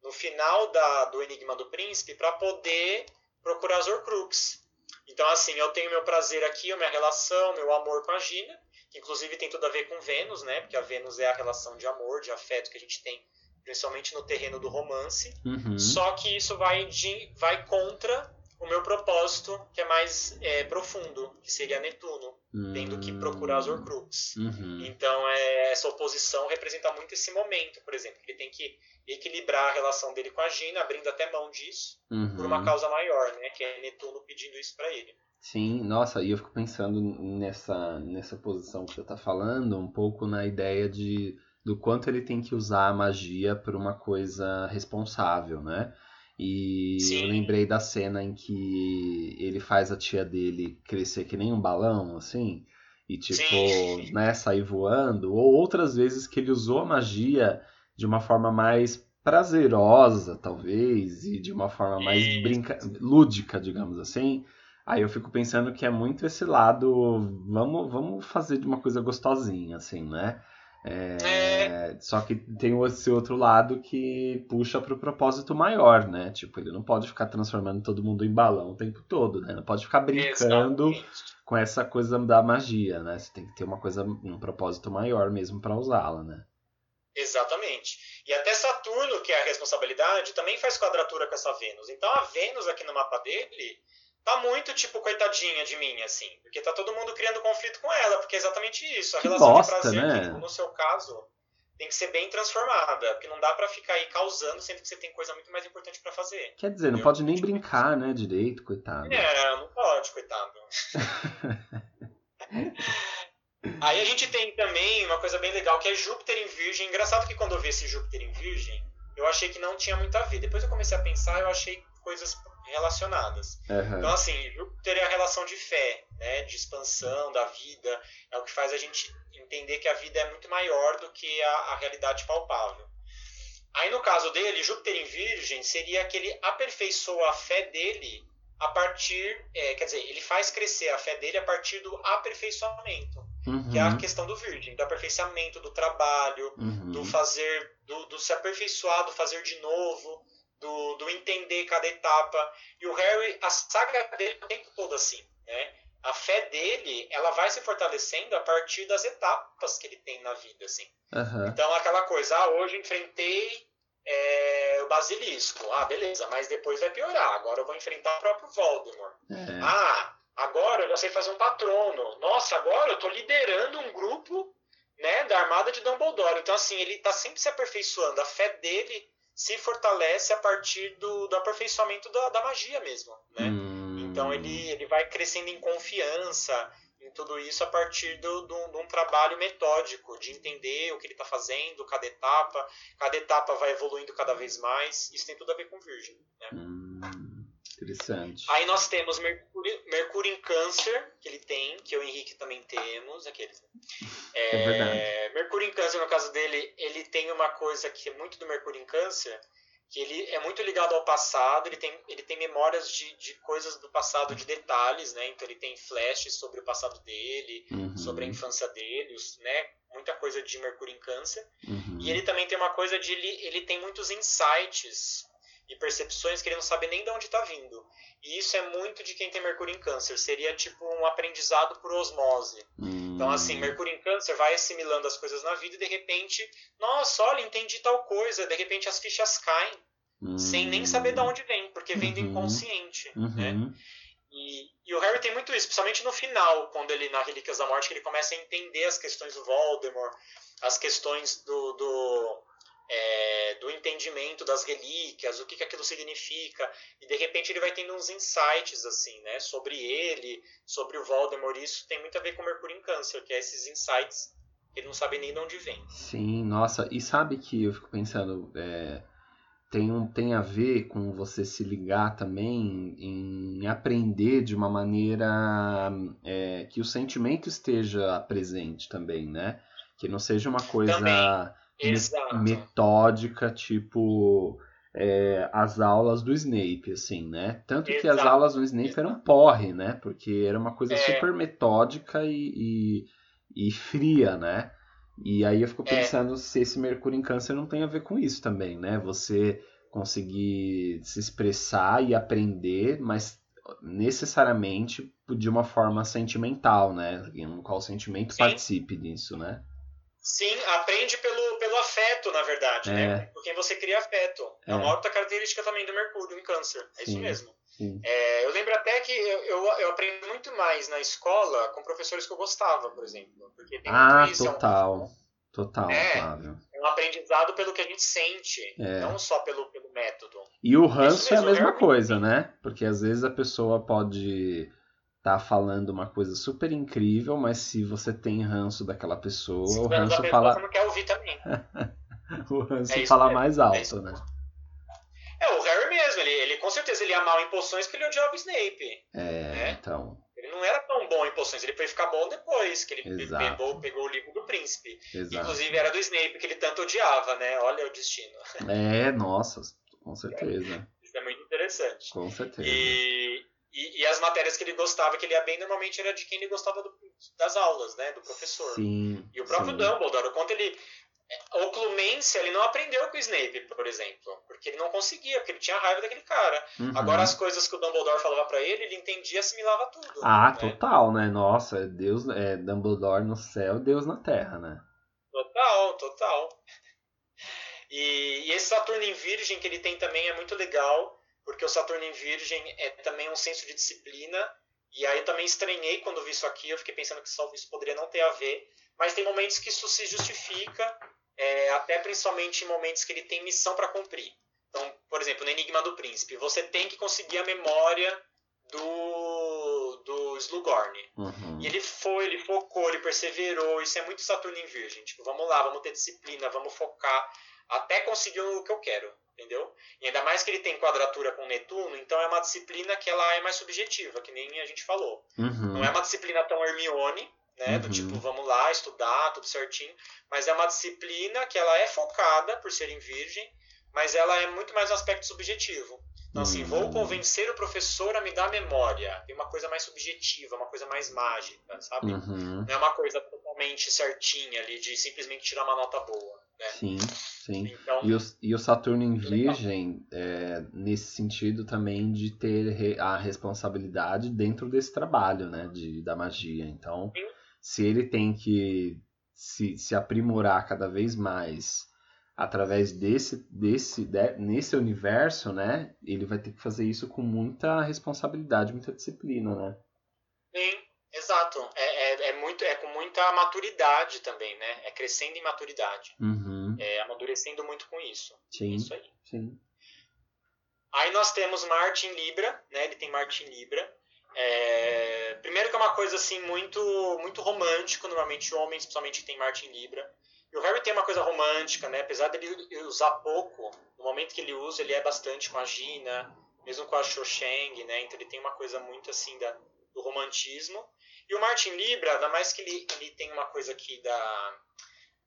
no final da, do Enigma do Príncipe para poder procurar as Horcrux. Então, assim, eu tenho meu prazer aqui, a minha relação, meu amor com a Gina, que inclusive tem tudo a ver com Vênus, né? Porque a Vênus é a relação de amor, de afeto que a gente tem, principalmente no terreno do romance. Uhum. Só que isso vai, de, vai contra o meu propósito, que é mais é, profundo, que seria Netuno, uhum. tendo que procurar as Horcrux. Uhum. Então, é, essa oposição representa muito esse momento, por exemplo, que ele tem que equilibrar a relação dele com a Gina, abrindo até mão disso, uhum. por uma causa maior, né, que é Netuno pedindo isso para ele. Sim, nossa, e eu fico pensando nessa, nessa posição que você está falando, um pouco na ideia de do quanto ele tem que usar a magia por uma coisa responsável, né? E Sim. eu lembrei da cena em que ele faz a tia dele crescer que nem um balão, assim, e tipo, Sim. né, sair voando, ou outras vezes que ele usou a magia de uma forma mais prazerosa, talvez, e de uma forma mais brinca... lúdica, digamos assim. Aí eu fico pensando que é muito esse lado, vamos, vamos fazer de uma coisa gostosinha, assim, né? É, é. Só que tem esse outro lado que puxa para o propósito maior, né? Tipo, ele não pode ficar transformando todo mundo em balão o tempo todo, né? Não pode ficar brincando Exatamente. com essa coisa da magia, né? Você tem que ter uma coisa, um propósito maior mesmo para usá-la, né? Exatamente. E até Saturno, que é a responsabilidade, também faz quadratura com essa Vênus. Então a Vênus aqui no mapa dele tá muito, tipo, coitadinha de mim, assim. Porque tá todo mundo criando conflito com ela, porque é exatamente isso. A que relação bosta, de prazer, né? que, no seu caso, tem que ser bem transformada. Porque não dá para ficar aí causando, sendo que você tem coisa muito mais importante para fazer. Quer dizer, não pode nem brincar, né, direito, coitado. É, não pode, coitado. [laughs] aí a gente tem também uma coisa bem legal, que é Júpiter em Virgem. Engraçado que quando eu vi esse Júpiter em Virgem, eu achei que não tinha muito a ver. Depois eu comecei a pensar, eu achei coisas relacionadas. Uhum. Então, assim, Júpiter é a relação de fé, né, de expansão da vida, é o que faz a gente entender que a vida é muito maior do que a, a realidade palpável. Aí, no caso dele, Júpiter em Virgem seria que ele aperfeiçoa a fé dele a partir, é, quer dizer, ele faz crescer a fé dele a partir do aperfeiçoamento, uhum. que é a questão do Virgem, do aperfeiçoamento, do trabalho, uhum. do fazer, do, do se aperfeiçoar, do fazer de novo, do, do entender cada etapa. E o Harry, a saga dele o tempo todo assim, né? A fé dele, ela vai se fortalecendo a partir das etapas que ele tem na vida, assim. Uhum. Então, aquela coisa, ah, hoje enfrentei é, o basilisco. Ah, beleza, mas depois vai piorar. Agora eu vou enfrentar o próprio Voldemort. É. Ah, agora eu já sei fazer um patrono. Nossa, agora eu tô liderando um grupo né, da armada de Dumbledore. Então, assim, ele tá sempre se aperfeiçoando. A fé dele se fortalece a partir do, do aperfeiçoamento da, da magia mesmo, né? Hum. Então ele, ele vai crescendo em confiança em tudo isso a partir do, do, de um trabalho metódico, de entender o que ele está fazendo, cada etapa, cada etapa vai evoluindo cada vez mais. Isso tem tudo a ver com Virgem. Né? Hum, interessante. Aí nós temos Mercúrio, Mercúrio em Câncer, que ele tem, que eu e o Henrique também temos, aqueles. É verdade. Mercúrio em Câncer, no caso dele, ele tem uma coisa que é muito do Mercúrio em Câncer, que ele é muito ligado ao passado, ele tem, ele tem memórias de, de coisas do passado, de detalhes, né? Então ele tem flashes sobre o passado dele, Uhum, sobre a infância dele, os, né? Muita coisa de Mercúrio em Câncer. uhum. E ele também tem uma coisa de ele, ele tem muitos insights e percepções que ele não sabe nem de onde está vindo. E isso é muito de quem tem Mercúrio em Câncer. Seria tipo um aprendizado por osmose. Então, assim. Mercúrio em Câncer vai assimilando as coisas na vida e de repente, nossa, olha, entendi tal coisa. De repente as fichas caem Hum. sem nem saber de onde vem, porque vem do Uhum. inconsciente. Uhum. Né? E, e o Harry tem muito isso, principalmente no final, quando ele, na Relíquias da Morte, que ele começa a entender as questões do Voldemort, as questões do, do, é, do entendimento das relíquias, o que, que aquilo significa, e de repente ele vai tendo uns insights, assim, né, sobre ele, sobre o Voldemort, isso tem muito a ver com Mercúrio em Câncer, que é esses insights que ele não sabe nem de onde vem. Sim, nossa, e sabe que eu fico pensando, é, tem, um, tem a ver com você se ligar também em aprender de uma maneira é, que o sentimento esteja presente também, né? Que não seja uma coisa Também. Exato. metódica, tipo é, as aulas do Snape, assim, né? Tanto que as Exato. aulas do Snape eram porre, né? Porque era uma coisa É. super metódica e, e, e fria, né? E aí eu fico É. pensando se esse Mercúrio em Câncer não tem a ver com isso também, né? Você conseguir se expressar e aprender, mas necessariamente de uma forma sentimental, né? No qual o sentimento Sim. participe disso, né? Sim, aprende pelo, pelo afeto, na verdade, É. né? Por quem você cria afeto. É. É. uma outra característica também do Mercúrio em Câncer. É isso Sim. mesmo. Sim. É, eu lembro até que eu, eu, eu aprendi muito mais na escola com professores que eu gostava, por exemplo. Porque tem Ah, muito isso. é um- total. Total, É. Flávio. É um aprendizado pelo que a gente sente, É. não só pelo, pelo método. E o ranço é a mesmo, mesma coisa, né? Porque às vezes a pessoa pode estar falando uma coisa super incrível, mas se você tem ranço daquela pessoa, Se o ranço pessoa fala, você não quer ouvir também. [laughs] o ranço É fala mesmo, mais é alto, isso né? É, o Harry mesmo, ele, ele com certeza ele ia mal em poções porque ele odiava o Snape. É, É. então, Ele não era tão bom em poções, ele foi ficar bom depois, que ele Exato. pegou, pegou o livro do príncipe. exato. Inclusive era do Snape, que ele tanto odiava, né? Olha o destino. É, nossa, com certeza, [laughs] Isso é muito interessante. com certeza. E, e, e as matérias que ele gostava, que ele ia bem, normalmente era de quem ele gostava do- das aulas, né? Do professor. Sim, E o próprio sim. Dumbledore, o quanto ele. O Clumência, ele não aprendeu com o Snape, por exemplo. Porque ele não conseguia, porque ele tinha raiva daquele cara. Uhum. Agora, as coisas que o Dumbledore falava pra ele, ele entendia e assimilava tudo. Ah, né? total, né? Nossa, é Deus, é Dumbledore no céu, Deus na terra, né? Total, total. E, e esse Saturno em Virgem que ele tem também é muito legal, porque o Saturno em Virgem é também um senso de disciplina. E aí eu também estranhei quando vi isso aqui, eu fiquei pensando que talvez isso poderia não ter a ver. Mas tem momentos que isso se justifica, é, até principalmente em momentos que ele tem missão para cumprir. Então, por exemplo, no Enigma do Príncipe, você tem que conseguir a memória do, do Slughorn. Uhum. E ele foi, ele focou, ele perseverou. Isso é muito Saturno em Virgem. Tipo, vamos lá, vamos ter disciplina, vamos focar até conseguir o que eu quero, entendeu? E ainda mais que ele tem quadratura com Netuno, então é uma disciplina que ela é mais subjetiva, que nem a gente falou. Uhum. Não é uma disciplina tão Hermione, né? Do Uhum. tipo, vamos lá, estudar, tudo certinho. Mas é uma disciplina que ela é focada por ser em Virgem, mas ela é muito mais um aspecto subjetivo. Então, assim, vou Hum. convencer o professor a me dar memória. Tem uma coisa mais subjetiva, uma coisa mais mágica, sabe? Uhum. Não é uma coisa totalmente certinha ali, de simplesmente tirar uma nota boa, né? Sim, sim. Então, E o, e o Saturno em. Virgem, é, nesse sentido também de ter a responsabilidade dentro desse trabalho, né, de, da magia. Então, Sim. se ele tem que se, se aprimorar cada vez mais através desse, desse de, nesse universo, né, ele vai ter que fazer isso com muita responsabilidade, muita disciplina, né? Sim, exato. É, é, é muito, muita maturidade também, né? É crescendo em maturidade. Uhum. É amadurecendo muito com isso. Sim. Isso aí. Sim. Aí nós temos Marte em Libra, né? Ele tem Marte em Libra. É... Primeiro que é uma coisa assim muito muito romântico, normalmente homens, principalmente que tem Marte em Libra. E o Harry tem uma coisa romântica, né? Apesar dele usar pouco, no momento que ele usa, ele é bastante com a Gina, mesmo com a Cho Chang, né? Então ele tem uma coisa muito assim da, do romantismo. E o Martin Libra, ainda mais que ele, ele tem uma coisa aqui da,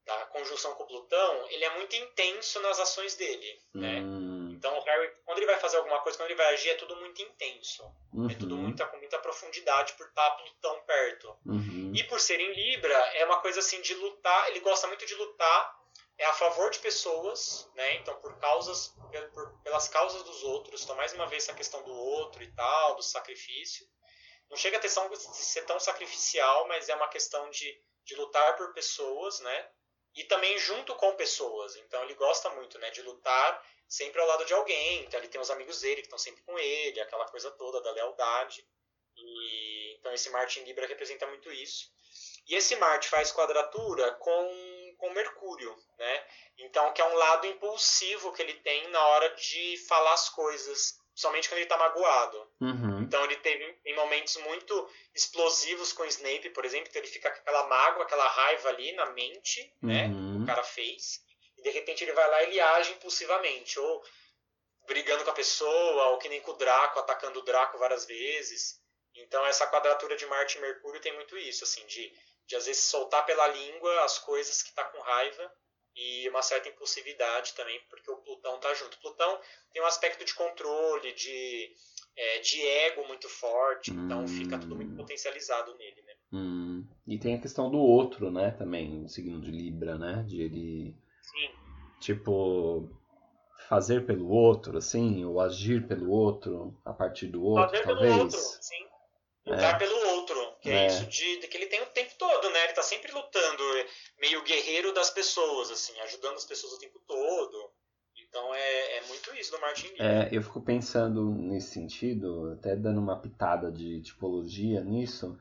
da conjunção com Plutão, ele é muito intenso nas ações dele, né? Hum. Então o Harry, quando ele vai fazer alguma coisa, quando ele vai agir, é tudo muito intenso. Uhum. É tudo muita, com muita profundidade por estar Plutão perto. Uhum. E por ser em Libra, é uma coisa assim de lutar, ele gosta muito de lutar, é a favor de pessoas, né? Então por causas, por, pelas causas dos outros, então mais uma vez essa questão do outro e tal, do sacrifício. Não chega a ter, de ser tão sacrificial, mas é uma questão de, de lutar por pessoas, né? E também junto com pessoas. Então ele gosta muito, né, de lutar sempre ao lado de alguém. Então ele tem os amigos dele que estão sempre com ele, aquela coisa toda da lealdade. E então esse Marte em Libra representa muito isso. E esse Marte faz quadratura com, com Mercúrio, né? Então que é um lado impulsivo que ele tem na hora de falar as coisas, somente quando ele está magoado. Uhum. Então ele teve em momentos muito explosivos com o Snape, por exemplo, então ele fica com aquela mágoa, aquela raiva ali na mente, né? Uhum. O cara fez. E de repente ele vai lá e ele age impulsivamente, ou brigando com a pessoa, ou que nem com o Draco, atacando o Draco várias vezes. Então essa quadratura de Marte e Mercúrio tem muito isso, assim, de, de às vezes soltar pela língua as coisas que tá com raiva e uma certa impulsividade também, porque o Plutão tá junto. Plutão tem um aspecto de controle, de, é, de ego muito forte, então fica tudo muito potencializado nele, né? Hum. E tem a questão do outro, né, também, o signo de Libra, né, de ele, Sim. tipo, fazer pelo outro, assim, ou agir pelo outro, a partir do outro, Fazer talvez. pelo outro, sim. Lutar pelo outro, que é, É. isso de, de que ele tem o tempo todo, né? Ele tá sempre lutando, é meio guerreiro das pessoas, assim, ajudando as pessoas o tempo todo. Então é, é muito isso do Martin Lee. É, eu fico pensando nesse sentido, até dando uma pitada de tipologia nisso,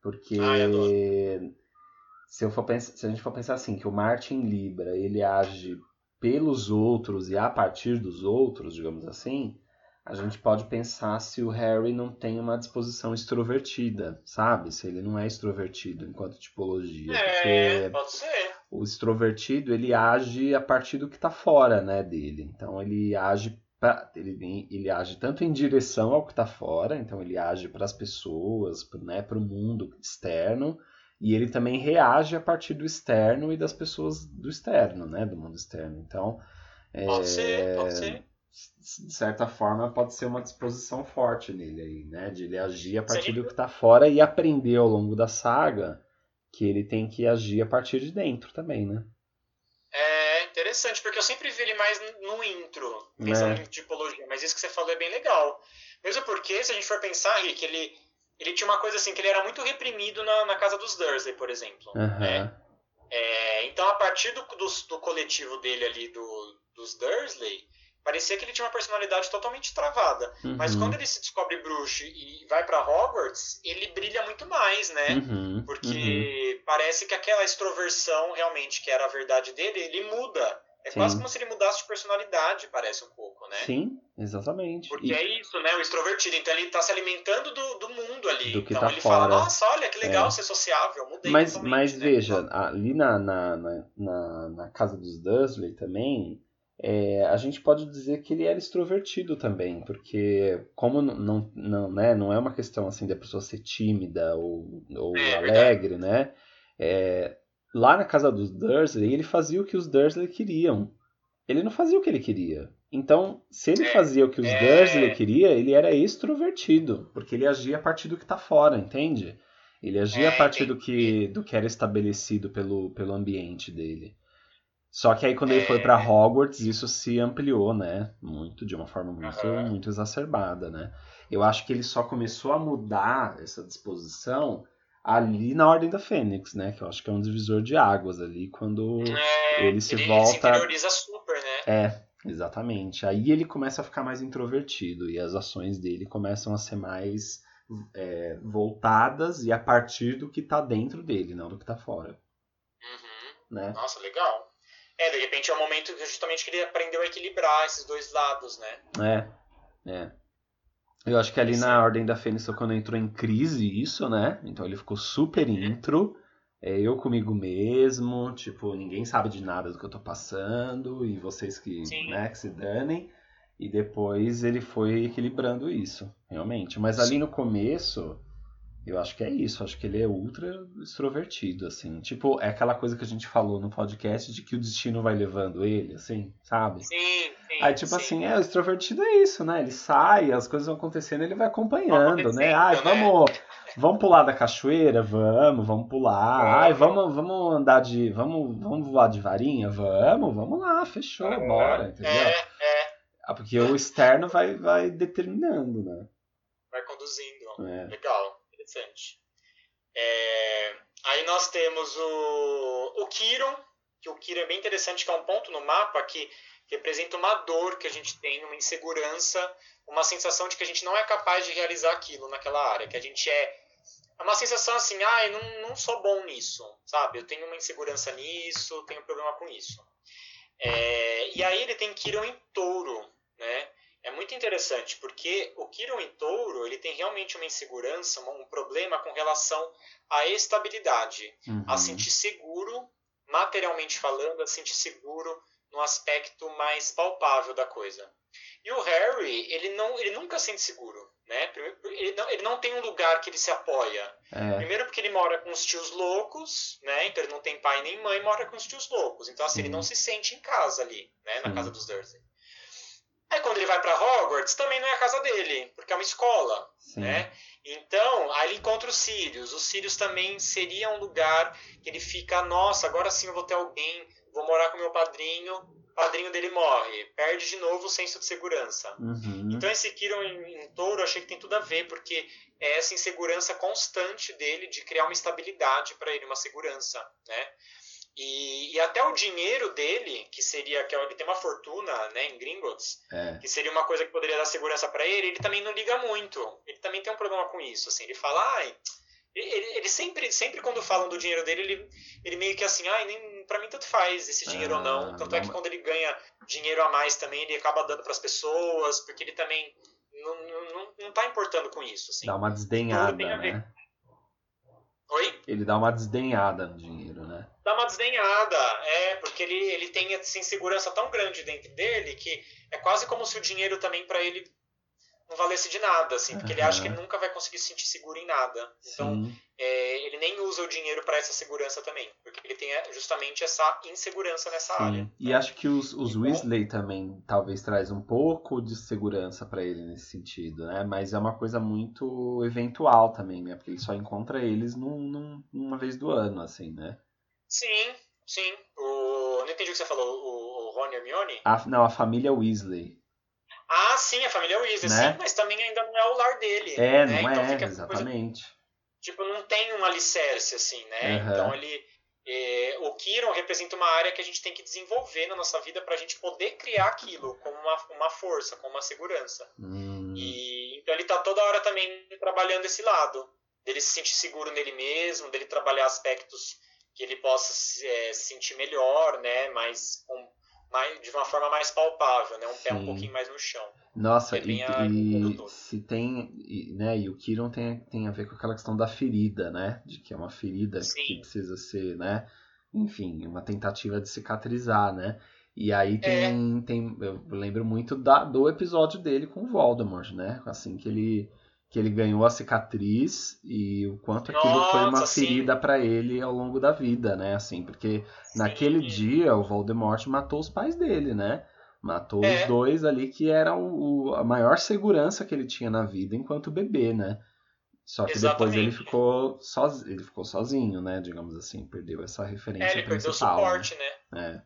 porque adoro. se, eu for pensar, se a gente for pensar assim, que o Marte em Libra, ele age pelos outros e a partir dos outros, digamos assim, a gente pode pensar se o Harry não tem uma disposição extrovertida, sabe? Se ele não é extrovertido enquanto tipologia. É, porque pode ser. o extrovertido ele age a partir do que está fora né, dele. Então ele age pra, ele, ele age tanto em direção ao que está fora, então ele age para as pessoas, né, para o mundo externo, e ele também reage a partir do externo e das pessoas do externo, né, do mundo externo. Então, Pode ser, pode ser. De certa forma, pode ser uma disposição forte nele aí, né, de ele agir a partir Sim. do que está fora e aprender ao longo da saga que ele tem que agir a partir de dentro também, né? É interessante, porque eu sempre vi ele mais no intro, pensando É. em tipologia, mas isso que você falou é bem legal. Mesmo porque, se a gente for pensar, Rick, ele, ele tinha uma coisa assim, que ele era muito reprimido na, na casa dos Dursley, por exemplo. Aham. né? É, então, a partir do, do, do coletivo dele ali, do, dos Dursley, parecia que ele tinha uma personalidade totalmente travada. Mas Uhum. quando ele se descobre bruxo e vai pra Hogwarts, ele brilha muito mais, né? Uhum, uhum. Porque parece que aquela extroversão realmente que era a verdade dele, ele muda. É Sim. quase como se ele mudasse de personalidade, parece um pouco, né? Sim, exatamente. Porque E- é isso, né? O extrovertido. Então ele tá se alimentando do, do mundo ali. Do que então tá ele fora. fala, nossa, olha que legal É. ser sociável, mudei mas, mas né? veja, ali na, na, na, na, na casa dos Dursley também, é, a gente pode dizer que ele era extrovertido também, porque como n- não, não, né, não é uma questão assim da pessoa ser tímida ou, ou É, alegre, né? É, lá na casa dos Dursley, ele fazia o que os Dursley queriam. Ele não fazia o que ele queria. Então, se ele É, fazia o que os é. Dursley queria, ele era extrovertido, porque ele agia a partir do que está fora, entende? Ele agia É, a partir do que, do que era estabelecido pelo, pelo ambiente dele. Só que aí quando ele É. foi para Hogwarts, isso se ampliou, né? Muito, de uma forma muito, Aham. muito exacerbada, né? Eu acho que ele só começou a mudar essa disposição ali na Ordem da Fênix, né? Que eu acho que é um divisor de águas ali, quando É, ele se ele, volta. Ele se super, né? É, exatamente. Aí ele começa a ficar mais introvertido e as ações dele começam a ser mais é, voltadas e a partir do que tá dentro dele, não do que tá fora, Uhum. né? Nossa, legal. É, de repente é o momento que justamente que ele aprendeu a equilibrar esses dois lados, né? É, é. Eu acho que ali Sim. na Ordem da Fênix foi quando entrou em crise isso, né? Então ele ficou super Uhum. intro. É, eu comigo mesmo, tipo, ninguém sabe de nada do que eu tô passando e vocês que, Sim. né, que se danem. E depois ele foi equilibrando isso, realmente. Mas ali no começo, eu acho que é isso. Acho que ele é ultra extrovertido, assim. Tipo, é aquela coisa que a gente falou no podcast de que o destino vai levando ele, assim, sabe? Sim, sim. Aí, tipo sim. assim, é, o extrovertido é isso, né? Ele sai, as coisas vão acontecendo, ele vai acompanhando, né? Ai, né? vamos, vamos pular da cachoeira? Vamos, vamos pular. Vamos. Ai, vamos, vamos andar de. Vamos, vamos voar de varinha? Vamos, vamos lá, fechou, bora, entendeu? É, é, Ah, porque o externo vai, vai determinando, né? vai conduzindo. É. Legal, interessante. É, aí nós temos o, o Kiron, que o Kiron é bem interessante, que é um ponto no mapa que representa uma dor que a gente tem, uma insegurança, uma sensação de que a gente não é capaz de realizar aquilo naquela área, que a gente é é uma sensação assim, ah, eu não, não sou bom nisso, sabe? Eu tenho uma insegurança nisso, tenho problema com isso. É, e aí ele tem Kiron em touro, né? É muito interessante, porque o Kiron em touro, ele tem realmente uma insegurança, um problema com relação à estabilidade, Uhum. a sentir seguro, materialmente falando, a sentir seguro no aspecto mais palpável da coisa. E o Harry, ele, não, ele nunca sente seguro, né? Ele não, ele não tem um lugar que ele se apoia. É, Primeiro porque ele mora com os tios loucos, né? Então ele não tem pai nem mãe, mora com os tios loucos. Então assim, Sim. ele não se sente em casa ali, né? Na casa dos Dursley. Aí quando ele vai pra Hogwarts, também não é a casa dele, porque é uma escola, sim. né? Então, aí ele encontra os Sirius. Os Sirius também seria um lugar que ele fica, nossa, agora sim eu vou ter alguém, vou morar com meu padrinho, o padrinho dele morre, perde de novo o senso de segurança. Uhum. Então esse Kiron em, em touro eu achei que tem tudo a ver, porque é essa insegurança constante dele de criar uma estabilidade para ele, uma segurança, né? E, e até o dinheiro dele, que seria que ele tem uma fortuna, né, em Gringotts, É. que seria uma coisa que poderia dar segurança para ele, ele também não liga muito. Ele também tem um problema com isso, assim. Ele fala, ai, ele, ele sempre, sempre quando falam do dinheiro dele, ele, ele meio que assim, ai, nem para mim tanto faz esse dinheiro ou Ah, não. Tanto é que não- quando ele ganha dinheiro a mais também, ele acaba dando para as pessoas, porque ele também não, não, não, tá importando com isso, assim. Dá uma desdenhada, né? Oi? Ele dá uma desdenhada no dinheiro? Dá uma desdenhada, é, porque ele, ele tem essa insegurança tão grande dentro dele que é quase como se o dinheiro também para ele não valesse de nada, assim, porque ele acha que ele nunca vai conseguir se sentir seguro em nada. Então, é, ele nem usa o dinheiro para essa segurança também, porque ele tem é, justamente essa insegurança nessa área. Sim. E acho que os, os Weasley também talvez traz um pouco de segurança pra ele nesse sentido, né? Mas é uma coisa muito eventual também, né? Porque ele só encontra eles num, num- uma vez do ano, assim, né? Sim, sim. O, não entendi o que você falou, o, o Rony e Hermione? A, não, a família Weasley. Ah, sim, a família Weasley, Né? sim, mas também ainda não é o lar dele. É, né? não então é, fica essa coisa exatamente. tipo, não tem um alicerce, assim, né? Aham. Então ele. é, o Kiron representa uma área que a gente tem que desenvolver na nossa vida para a gente poder criar aquilo como uma, uma força, como uma segurança. Hum, E então ele tá toda hora também trabalhando esse lado, dele se sentir seguro nele mesmo, dele trabalhar aspectos que ele possa se, é, se sentir melhor, né? Mais, com, mais de uma forma mais palpável, né? Um pé um Sim. pouquinho mais no chão. Nossa, é e, a- e se tem, e, né, e o Kiron tem, tem a ver com aquela questão da ferida, né? De que é uma ferida que Sim. precisa ser, né? Enfim, uma tentativa de cicatrizar, né? E aí É. tem, tem eu lembro muito da, do episódio dele com o Voldemort, né? Assim que ele que ele ganhou a cicatriz e o quanto aquilo foi uma Nossa, ferida pra ele ao longo da vida, né? Assim, porque naquele Sim. dia o Voldemort matou os pais dele, né? Matou É. os dois ali que eram o, a maior segurança que ele tinha na vida enquanto bebê, né? Só que depois ele Exatamente. ficou sozinho, ele ficou sozinho, né? Digamos assim, perdeu essa referência É, ele perdeu o principal. suporte, né? né?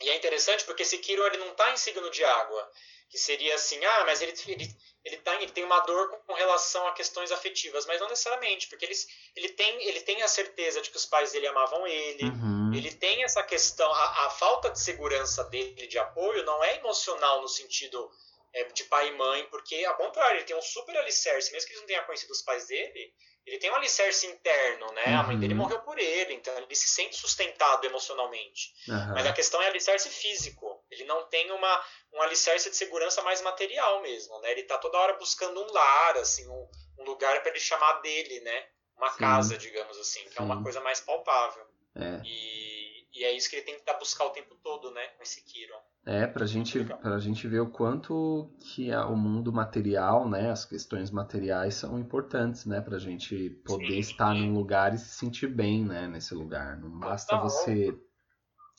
E é interessante porque esse Kiron ele não tá em signo de água. Que seria assim, ah, mas ele, ele, ele, tá, ele tem uma dor com relação a questões afetivas, mas não necessariamente, porque ele, ele, tem, ele tem a certeza de que os pais dele amavam ele, uhum. ele tem essa questão, a, a, falta de segurança dele, de apoio, não é emocional no sentido é, de pai e mãe, porque, ao contrário, ele tem um super alicerce, mesmo que ele não tenha conhecido os pais dele, ele tem um alicerce interno, né? Uhum. A mãe dele uhum. morreu por ele, então ele se sente sustentado emocionalmente. Uhum. Mas a questão é alicerce físico. Ele não tem uma, um alicerce de segurança mais material mesmo, né? Ele tá toda hora buscando um lar, assim, um, um lugar para ele chamar dele, né? Uma Sim. casa, digamos assim, que Sim. é uma coisa mais palpável. É. E, e é isso que ele tem que buscar o tempo todo, né? Com esse Kiron. É, pra gente, pra gente ver o quanto que a, o mundo material, né, as questões materiais são importantes, né, pra gente poder sim, estar num lugar e se sentir bem, né, nesse lugar. Não basta você,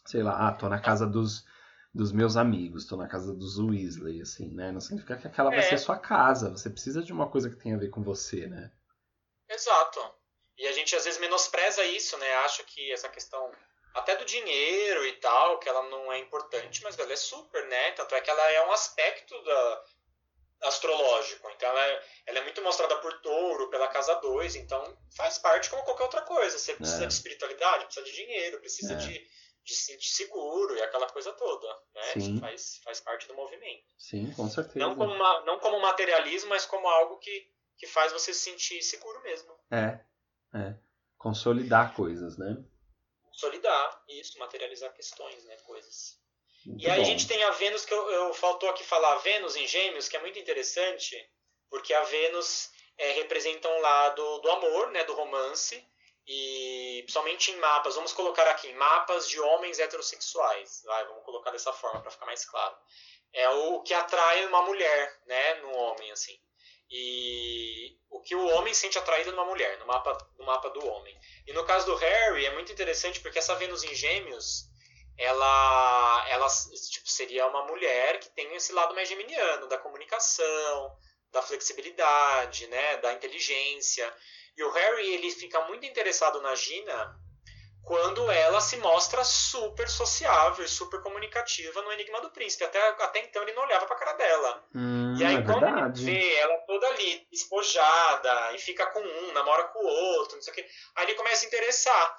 sei lá, ah, tô na casa dos, dos meus amigos, tô na casa dos Weasley, assim, né, não significa que aquela é. vai ser sua casa, você precisa de uma coisa que tenha a ver com você, né. Exato. E a gente às vezes menospreza isso, né, acha que essa questão até do dinheiro e tal, que ela não é importante, mas ela é super, né? Tanto é que ela é um aspecto da, astrológico. Então ela é, ela é muito mostrada por touro, pela casa 2, então faz parte como qualquer outra coisa. Você precisa é. de espiritualidade, precisa de dinheiro, precisa é. de, de se sentir seguro e aquela coisa toda. Né? Isso faz, faz parte do movimento. Sim, com certeza. Não como, uma, não como materialismo, mas como algo que, que faz você se sentir seguro mesmo. É, é. Consolidar coisas, né? consolidar isso, materializar questões, né, coisas. Muito e aí bom. a gente tem a Vênus, que eu, eu, faltou aqui falar, a Vênus em Gêmeos, que é muito interessante, porque a Vênus é, representa um lado do amor, né, do romance, e principalmente em mapas, vamos colocar aqui, mapas de homens heterossexuais, vai, vamos colocar dessa forma para ficar mais claro. É o que atrai uma mulher, né, no homem, assim. E o que o homem sente atraído numa mulher, no mapa, no mapa do homem. E no caso do Harry, é muito interessante porque essa Vênus em Gêmeos, ela, ela tipo, seria uma mulher que tem esse lado mais geminiano, da comunicação, da flexibilidade, né, da inteligência. E o Harry, ele fica muito interessado na Gina quando ela se mostra super sociável super comunicativa no Enigma do Príncipe. Até, até então ele não olhava pra cara dela. Hum, e aí é quando verdade. ele vê ela toda ali, espojada, e fica com um, namora com o outro, não sei o quê, aí ele começa a interessar.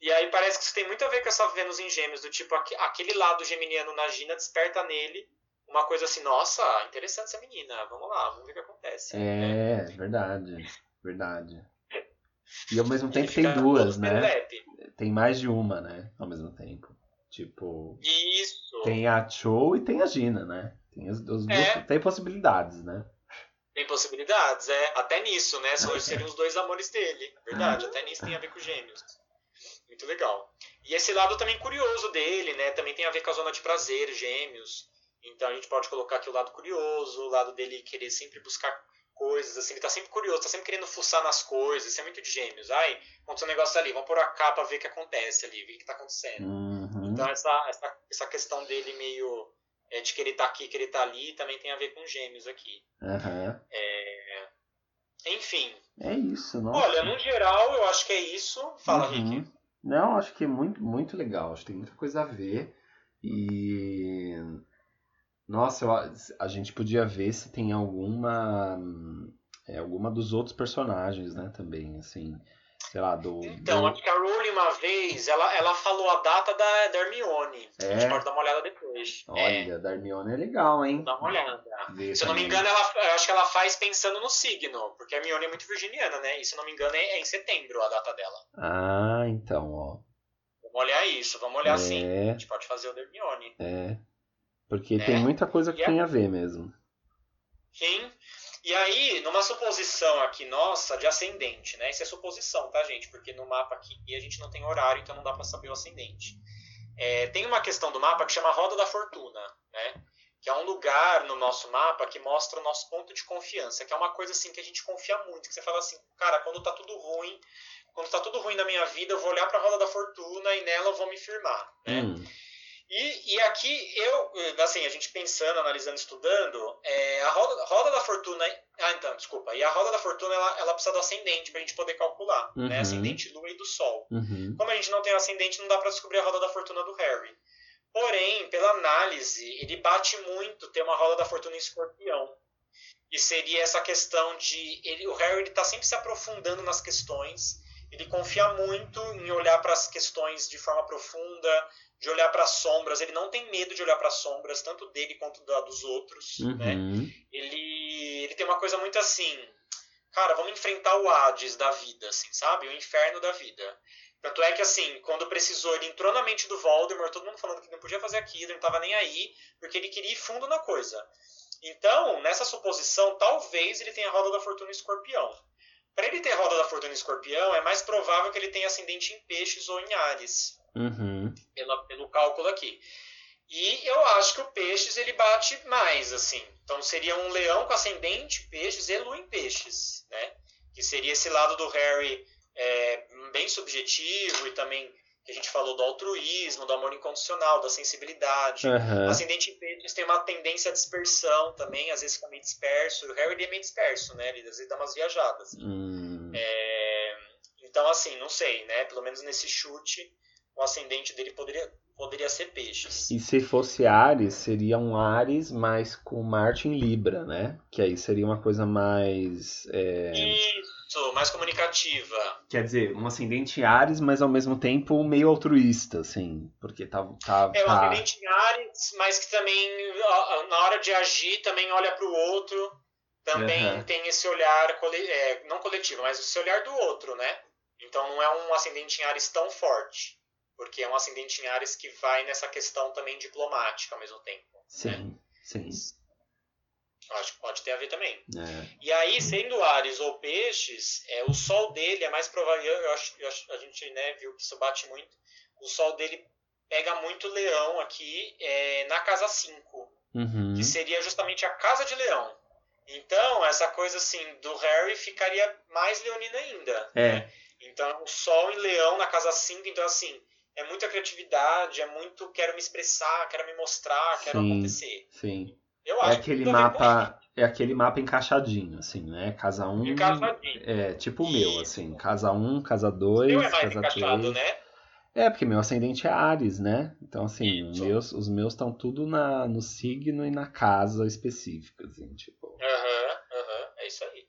E aí parece que isso tem muito a ver com essa Vênus em gêmeos, do tipo, aquele lado geminiano na Gina desperta nele uma coisa assim, nossa, interessante essa menina, vamos lá, vamos ver o que acontece. É, é. verdade, verdade. E ao mesmo tempo tem duas, né? Tem mais de uma, né? Ao mesmo tempo. Tipo. Isso! Tem a Cho e tem a Gina, né? Tem as, as é. duas. Tem possibilidades, né? Tem possibilidades, é. Até nisso, né? São, seriam os dois amores dele. Verdade, até nisso tem a ver com gêmeos. Muito legal. E esse lado também curioso dele, né? Também tem a ver com a zona de prazer, gêmeos. Então a gente pode colocar aqui o lado curioso, o lado dele querer sempre buscar coisas, assim, ele tá sempre curioso, tá sempre querendo fuçar nas coisas, isso é muito de gêmeos. Ai, aconteceu um negócio ali, vamos pôr a capa, ver o que acontece ali, ver o que tá acontecendo. Uhum. Então essa, essa, essa questão dele meio é, de querer estar tá aqui, querer estar tá ali, também tem a ver com gêmeos aqui. Uhum. É... Enfim. É isso, nossa. Olha, no geral, eu acho que é isso. Fala, uhum. Rick. Não, acho que é muito, muito legal. Acho que tem muita coisa a ver. E nossa, eu, a gente podia ver se tem alguma. É, alguma dos outros personagens, né, também, assim. Sei lá, do. Então, do... acho que a Rowling uma vez, ela, ela falou a data da, da Hermione. É? A gente pode dar uma olhada depois. Olha, é. da Hermione é legal, hein? Dá uma olhada. Ver se eu não me engano, ela, eu acho que ela faz pensando no signo, porque a Hermione é muito virginiana, né? E se eu não me engano, é, é em setembro a data dela. Ah, então, ó. Vamos olhar isso, vamos olhar é. sim. A gente pode fazer o da Hermione. É. Porque é. tem muita coisa que e tem a... a ver mesmo. Sim. E aí, numa suposição aqui nossa de ascendente, né? Isso é suposição, tá, gente? Porque no mapa aqui a gente não tem horário, então não dá para saber o ascendente. É, tem uma questão do mapa que chama Roda da Fortuna, né? Que é um lugar no nosso mapa que mostra o nosso ponto de confiança, que é uma coisa assim que a gente confia muito, que você fala assim, cara, quando tá tudo ruim, quando tá tudo ruim na minha vida, eu vou olhar para a Roda da Fortuna e nela eu vou me firmar, né? Hum. E, e aqui eu, assim, a gente pensando, analisando, estudando, é, a roda, roda da fortuna. Ah, então, desculpa. E a roda da fortuna ela, ela precisa do ascendente para a gente poder calcular, né? uhum. né? Ascendente, lua e do sol. Uhum. Como a gente não tem o ascendente, não dá para descobrir a roda da fortuna do Harry. Porém, pela análise, ele bate muito ter uma roda da fortuna em escorpião. E seria essa questão de. Ele, o Harry está sempre se aprofundando nas questões. Ele confia muito em olhar para as questões de forma profunda, de olhar para as sombras. Ele não tem medo de olhar para as sombras, tanto dele quanto da, dos outros. Uhum. Né? Ele, ele tem uma coisa muito assim. Cara, vamos enfrentar o Hades da vida, assim, sabe? O inferno da vida. Tanto é que, assim, quando precisou, ele entrou na mente do Voldemort, todo mundo falando que não podia fazer aquilo, ele não estava nem aí, porque ele queria ir fundo na coisa. Então, nessa suposição, talvez ele tenha a roda da fortuna escorpião. Para ele ter roda da fortuna escorpião, é mais provável que ele tenha ascendente em peixes ou em ares. Uhum. Pelo, pelo cálculo aqui. E eu acho que o peixes ele bate mais, assim. Então seria um leão com ascendente peixes e lua em peixes, né? Que seria esse lado do Harry é, bem subjetivo e também que a gente falou do altruísmo, do amor incondicional, da sensibilidade. Uhum. Ascendente em peixes tem uma tendência à dispersão também, às vezes fica meio disperso. O Harry é meio disperso, né? Ele às vezes dá umas viajadas. Hum. É, então, assim, não sei, né? Pelo menos nesse chute, o ascendente dele poderia, poderia ser peixes. E se fosse Ares, seria um Ares, mas com Marte em Libra, né? Que aí seria uma coisa mais. é, Isso, mais comunicativa. Quer dizer, um ascendente Ares, mas ao mesmo tempo meio altruísta, assim. Porque tá. tá, É um tá- ascendente em Ares, mas que também, na hora de agir, também olha para o outro. Também Aham. tem esse olhar, é, não coletivo, mas esse olhar do outro, né? Então não é um ascendente em Ares tão forte. Porque é um ascendente em Ares que vai nessa questão também diplomática ao mesmo tempo. Sim, sim. Acho que pode ter a ver também. É. E aí, sendo Ares ou Peixes, é, o Sol dele é mais provável. Eu acho, eu acho- a gente né, viu que isso bate muito. O Sol dele pega muito Leão aqui é, na casa 5, Uhum. que seria justamente a casa de Leão. Então, essa coisa assim do Harry ficaria mais leonina ainda. É. Então, o Sol em Leão na casa 5, então assim, é muita criatividade, é muito quero me expressar, quero me mostrar, quero Sim. acontecer. Sim. Eu É acho aquele que mapa. É aquele mapa encaixadinho, assim, né? Casa 1. isso. Encaixadinho. É, tipo o meu, assim. Casa 1, casa 2, Eu é casa encaixado, 3. né? É, porque meu ascendente é Ares, né? Então, assim, Isso. meus, os meus estão tudo na, no signo e na casa específica, assim, tipo. Aham, aham, é isso aí.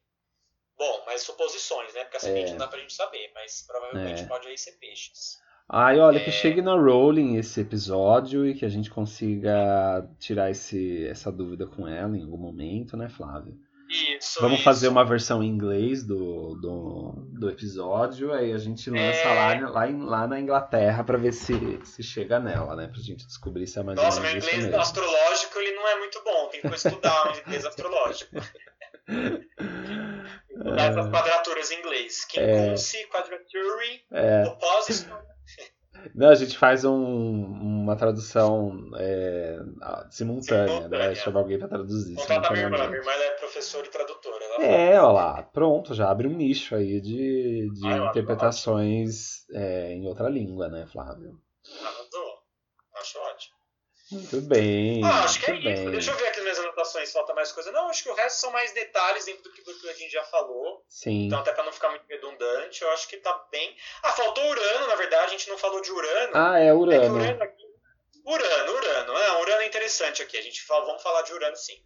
Bom, mas suposições, né? Porque ascendente É. não dá pra gente saber, mas provavelmente É. pode aí ser peixes. Ai, olha, que É. chegue na Rowling esse episódio e que a gente consiga tirar esse, essa dúvida com ela em algum momento, né, Flávio? Isso. Vamos isso. fazer uma versão em inglês do, do, do episódio, aí a gente lança É. lá, lá, em- lá na Inglaterra pra ver se, se chega nela, né? Pra gente descobrir se é mais Nossa, ou meu menos inglês mesmo. astrológico ele não é muito bom. Tem que estudar o inglês [laughs] astrológico. [laughs] Essas quadraturas em inglês. Quincunce, quadrature, É, opposition. Não, a gente faz um- uma tradução é, simultânea, né? Simultânea. Chama alguém pra traduzir. Contrata minha irmã. Minha irmã é professora e tradutora. Ela É, olha lá, pronto, já abre um nicho aí de, de Ah, interpretações é, em outra língua, né, Flávio? arrasou. Acho ótimo. Muito bem, Ah, acho que é isso. bem. Deixa eu ver aqui se falta mais coisa. Não, acho que o resto são mais detalhes dentro do que, do que a gente já falou. Sim, Então, até pra não ficar muito redundante, eu acho que tá bem. Ah, faltou Urano, na verdade, a gente não falou de Urano. ah, é É Urano. Urano aqui. Urano, Urano. Não, Urano é interessante aqui. A gente fala, vamos falar de Urano sim.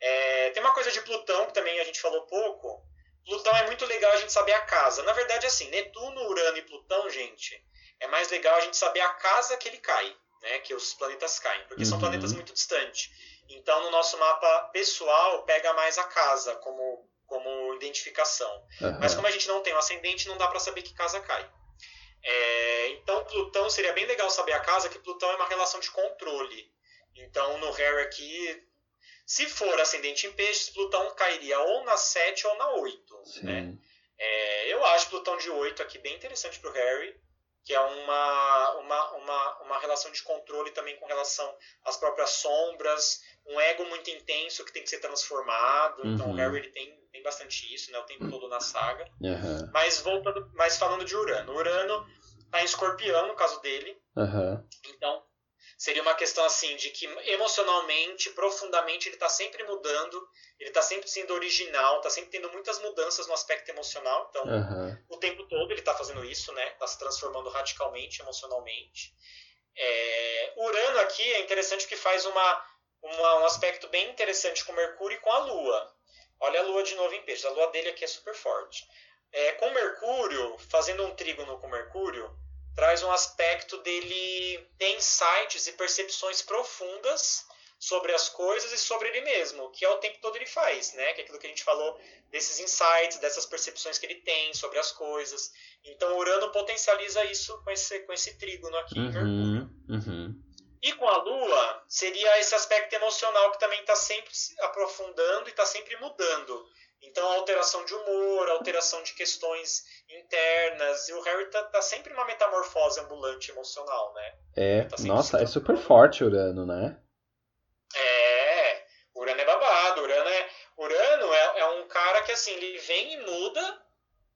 É, tem uma coisa de Plutão que também a gente falou pouco. Plutão é muito legal a gente saber a casa. Na verdade, assim, Netuno, Urano e Plutão, gente, é mais legal a gente saber a casa que ele cai, né? Que os planetas caem, porque são Uhum. planetas muito distantes. Então, no nosso mapa pessoal, pega mais a casa como, como identificação. Mas Aham. como a gente não tem o ascendente, não dá para saber que casa cai. É, então, Plutão seria bem legal saber a casa, que Plutão é uma relação de controle. Então, no Harry aqui, se for ascendente em peixes, Plutão cairia ou na 7 ou na 8. Né? É, eu acho Plutão de 8 aqui bem interessante para o Harry, que é uma, uma, uma, uma relação de controle também com relação às próprias sombras, um ego muito intenso que tem que ser transformado. Então, Uhum. o Harry ele tem, tem bastante isso né, o tempo todo na saga. Aham. Mas voltando, mas falando de Urano, Urano tá em Escorpião no caso dele, Aham. então seria uma questão assim de que emocionalmente, profundamente ele está sempre mudando, ele está sempre sendo original, está sempre tendo muitas mudanças no aspecto emocional, então o tempo todo ele está fazendo isso, né? Está se transformando radicalmente emocionalmente. É, Urano aqui é interessante porque faz uma, uma, um aspecto bem interessante com Mercúrio e com a Lua. Olha a Lua de novo em peixes. A Lua dele aqui é super forte. É, com Mercúrio, fazendo um trígono com Mercúrio, traz um aspecto dele ter insights e percepções profundas sobre as coisas e sobre ele mesmo, que é o tempo todo ele faz, né? Que é aquilo que a gente falou desses insights, dessas percepções que ele tem sobre as coisas. Então Urano potencializa isso com esse, com esse trígono aqui uhum, uhum. E com a Lua, seria esse aspecto emocional que também está sempre se aprofundando e está sempre mudando. Então, alteração de humor, alteração de questões internas. E o Harry tá, tá sempre numa metamorfose ambulante emocional, né? É, tá nossa, é super forte Urano, né? É, Urano é babado. Urano é, Urano é, é um cara que, assim, ele vem e muda.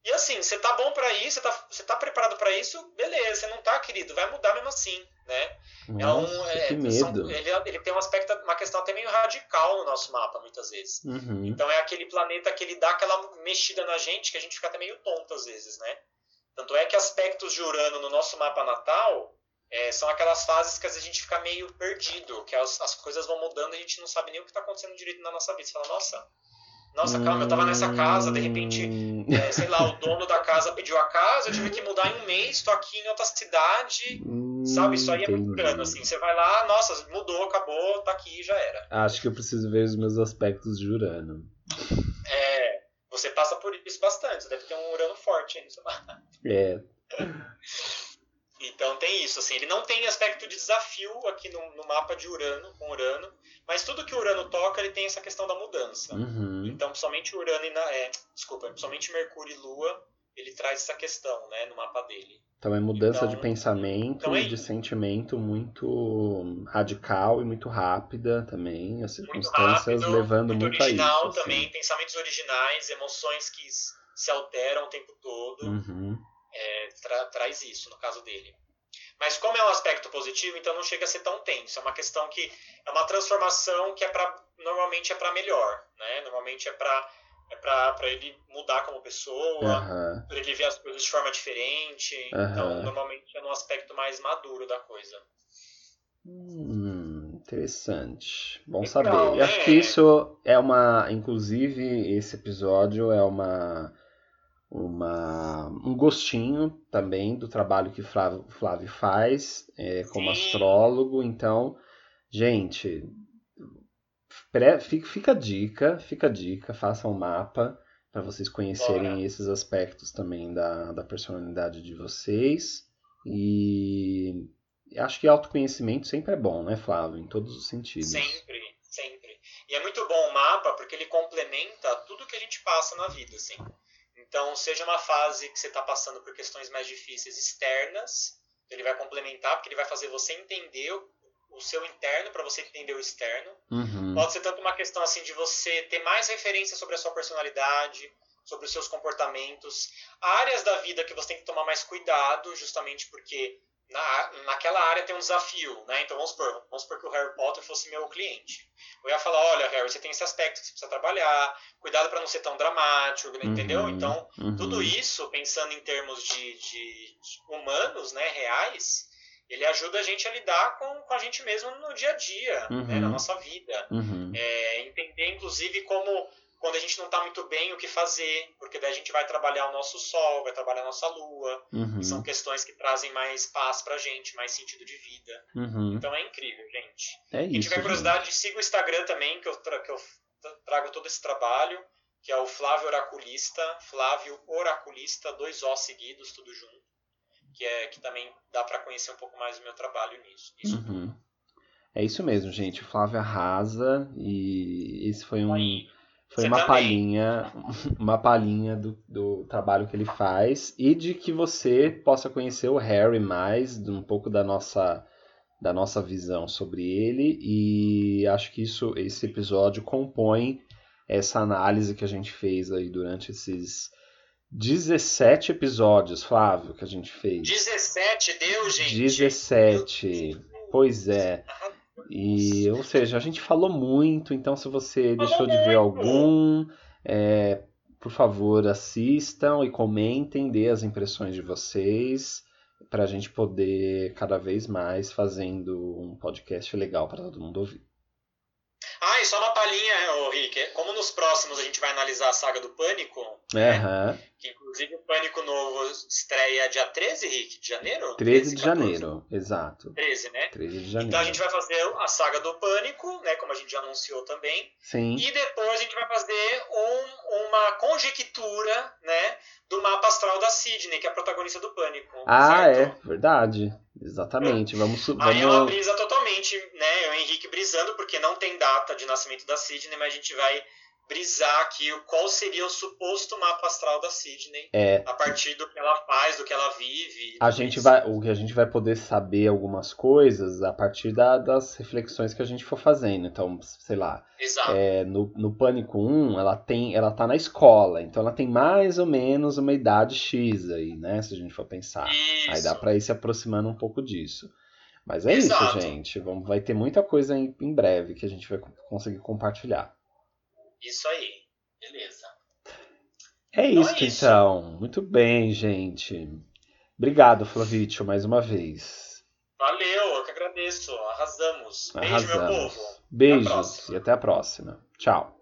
E assim, você tá bom para isso, você tá, você tá preparado para isso, beleza. Você não tá, querido, vai mudar mesmo assim, né? Nossa, é um, é, que medo. são- ele, ele tem um aspecto, uma questão até meio radical no nosso mapa, muitas vezes. Uhum. Então é aquele planeta que ele dá aquela mexida na gente que a gente fica até meio tonto às vezes, né? Tanto é que aspectos de Urano no nosso mapa natal é, são aquelas fases que às vezes a gente fica meio perdido, que as, as coisas vão mudando e a gente não sabe nem o que está acontecendo direito na nossa vida. Você fala, nossa, nossa, calma, eu tava nessa casa, de repente, Hum, é, sei lá, o [laughs] dono da casa pediu a casa, eu tive que mudar em um mês, tô aqui em outra cidade, sabe? Isso aí é muito. Urano, assim. Você vai lá, nossa, mudou, acabou, tá aqui, já era. Acho que eu preciso ver os meus aspectos de Urano. É, você passa por isso bastante, você deve ter um Urano forte aí no seu mapa. É, [laughs] Então tem isso, assim, ele não tem aspecto de desafio aqui no, no mapa de Urano, com Urano, mas tudo que Urano toca, ele tem essa questão da mudança. uhum. Então, principalmente Urano e na, é, desculpa, principalmente Mercúrio e Lua, ele traz essa questão, né, no mapa dele. Então é mudança de Então- pensamento então é e de sentimento muito radical e muito rápida também, as Muito circunstâncias rápido, levando muito, original a isso. assim. também, pensamentos originais, emoções que se alteram o tempo todo. Uhum. É, tra- traz isso no caso dele. Mas como é um aspecto positivo, então não chega a ser tão tenso. É uma questão que é uma transformação que é para normalmente é para melhor, né? Normalmente é para é para ele mudar como pessoa, Aham. para ele ver as coisas de forma diferente. Então normalmente é no aspecto mais maduro da coisa. Hum, interessante. Bom Legal, saber. né? Acho que isso é uma, inclusive esse episódio é uma, uma um gostinho também do trabalho que Flávio, Flávio faz é, como Sim. astrólogo. Então, gente, pré- fica, fica a dica, fica a dica, façam um mapa para vocês conhecerem Bora. esses aspectos também da, da personalidade de vocês. E acho que autoconhecimento sempre é bom, né, Flávio? Em todos os sentidos. Sempre, sempre. E é muito bom o mapa porque ele complementa tudo que a gente passa na vida, assim. Então, seja uma fase que você está passando por questões mais difíceis externas, ele vai complementar porque ele vai fazer você entender o, seu interno para você entender o externo. Uhum. Pode ser tanto uma questão assim de você ter mais referência sobre a sua personalidade, sobre os seus comportamentos, áreas da vida que você tem que tomar mais cuidado, justamente porque na, naquela área tem um desafio, né? Então vamos supor, vamos supor que o Harry Potter fosse meu cliente. Eu ia falar, olha, Harry, você tem esse aspecto que você precisa trabalhar, cuidado para não ser tão dramático, entendeu? Uhum, Então, uhum. tudo isso, pensando em termos de, de humanos, né, reais, ele ajuda a gente a lidar com, com a gente mesmo no dia a dia, né, Uhum. na nossa vida. Uhum. É, entender, inclusive, como quando a gente não está muito bem, o que fazer, porque daí a gente vai trabalhar o nosso sol, vai trabalhar a nossa lua, Uhum. que são questões que trazem mais paz pra gente, mais sentido de vida. Uhum. Então é incrível, gente. É Quem isso. tiver curiosidade, siga o Instagram também, que eu, tra- que eu tra- trago todo esse trabalho, que é o Flávio Oraculista, Flávio Oraculista, dois O seguidos, tudo junto, que é que também dá para conhecer um pouco mais do meu trabalho nisso. gente. Isso Uhum. É isso mesmo, gente. O Flávio arrasa e esse foi um aí. Foi Você uma também. palhinha, [laughs] uma palhinha do, do trabalho que ele faz e de que você possa conhecer o Harry mais, um pouco da nossa da nossa visão sobre ele e acho que isso esse episódio compõe essa análise que a gente fez aí durante esses 17 episódios, Flávio, que a gente fez. 17 deu, gente. 17. Pois é. E, ou seja, a gente falou muito, então se você deixou de ver algum, é, por favor, assistam e comentem, dê as impressões de vocês. para a gente poder cada vez mais fazendo um podcast legal para todo mundo ouvir. Ah, e só uma palhinha, Rick. Como nos próximos a gente vai analisar a saga do Pânico, uhum. que inclusive o Pânico Novo estreia dia 13, Rick, de janeiro? 13 de 14? janeiro, exato. 13, né? 13 de janeiro. Então a gente vai fazer a saga do Pânico, né? Como a gente já anunciou também. Sim. E depois a gente vai fazer um, uma conjectura, né? Do mapa astral da Sidney, que é a protagonista do Pânico. Ah, certo? é, verdade. Exatamente. Vamos, vamos... Aí é uma brisa totalmente, né? O Henrique brisando, porque não tem data de nascimento da Sidney, mas a gente vai brisar aqui qual seria o suposto mapa astral da Sidney é, a partir do que ela faz, do que ela vive. A gente vai, o que a gente vai poder saber algumas coisas a partir da, das reflexões que a gente for fazendo. Então, sei lá, é, no, no Pânico 1, ela tem, ela tá na escola, então ela tem mais ou menos uma idade X aí, né? Se a gente for pensar. Isso. Aí dá para ir se aproximando um pouco disso. Mas é Exato. isso, gente. Vamos, vai ter muita coisa em, em breve que a gente vai conseguir compartilhar. Isso aí. Beleza. É Então isso, é isso. então. Muito bem, gente. Obrigado, Flavitio, mais uma vez. Valeu, eu que agradeço. Arrasamos. Beijo, meu Arrasamos. povo. Beijos próxima. e até a próxima. Tchau.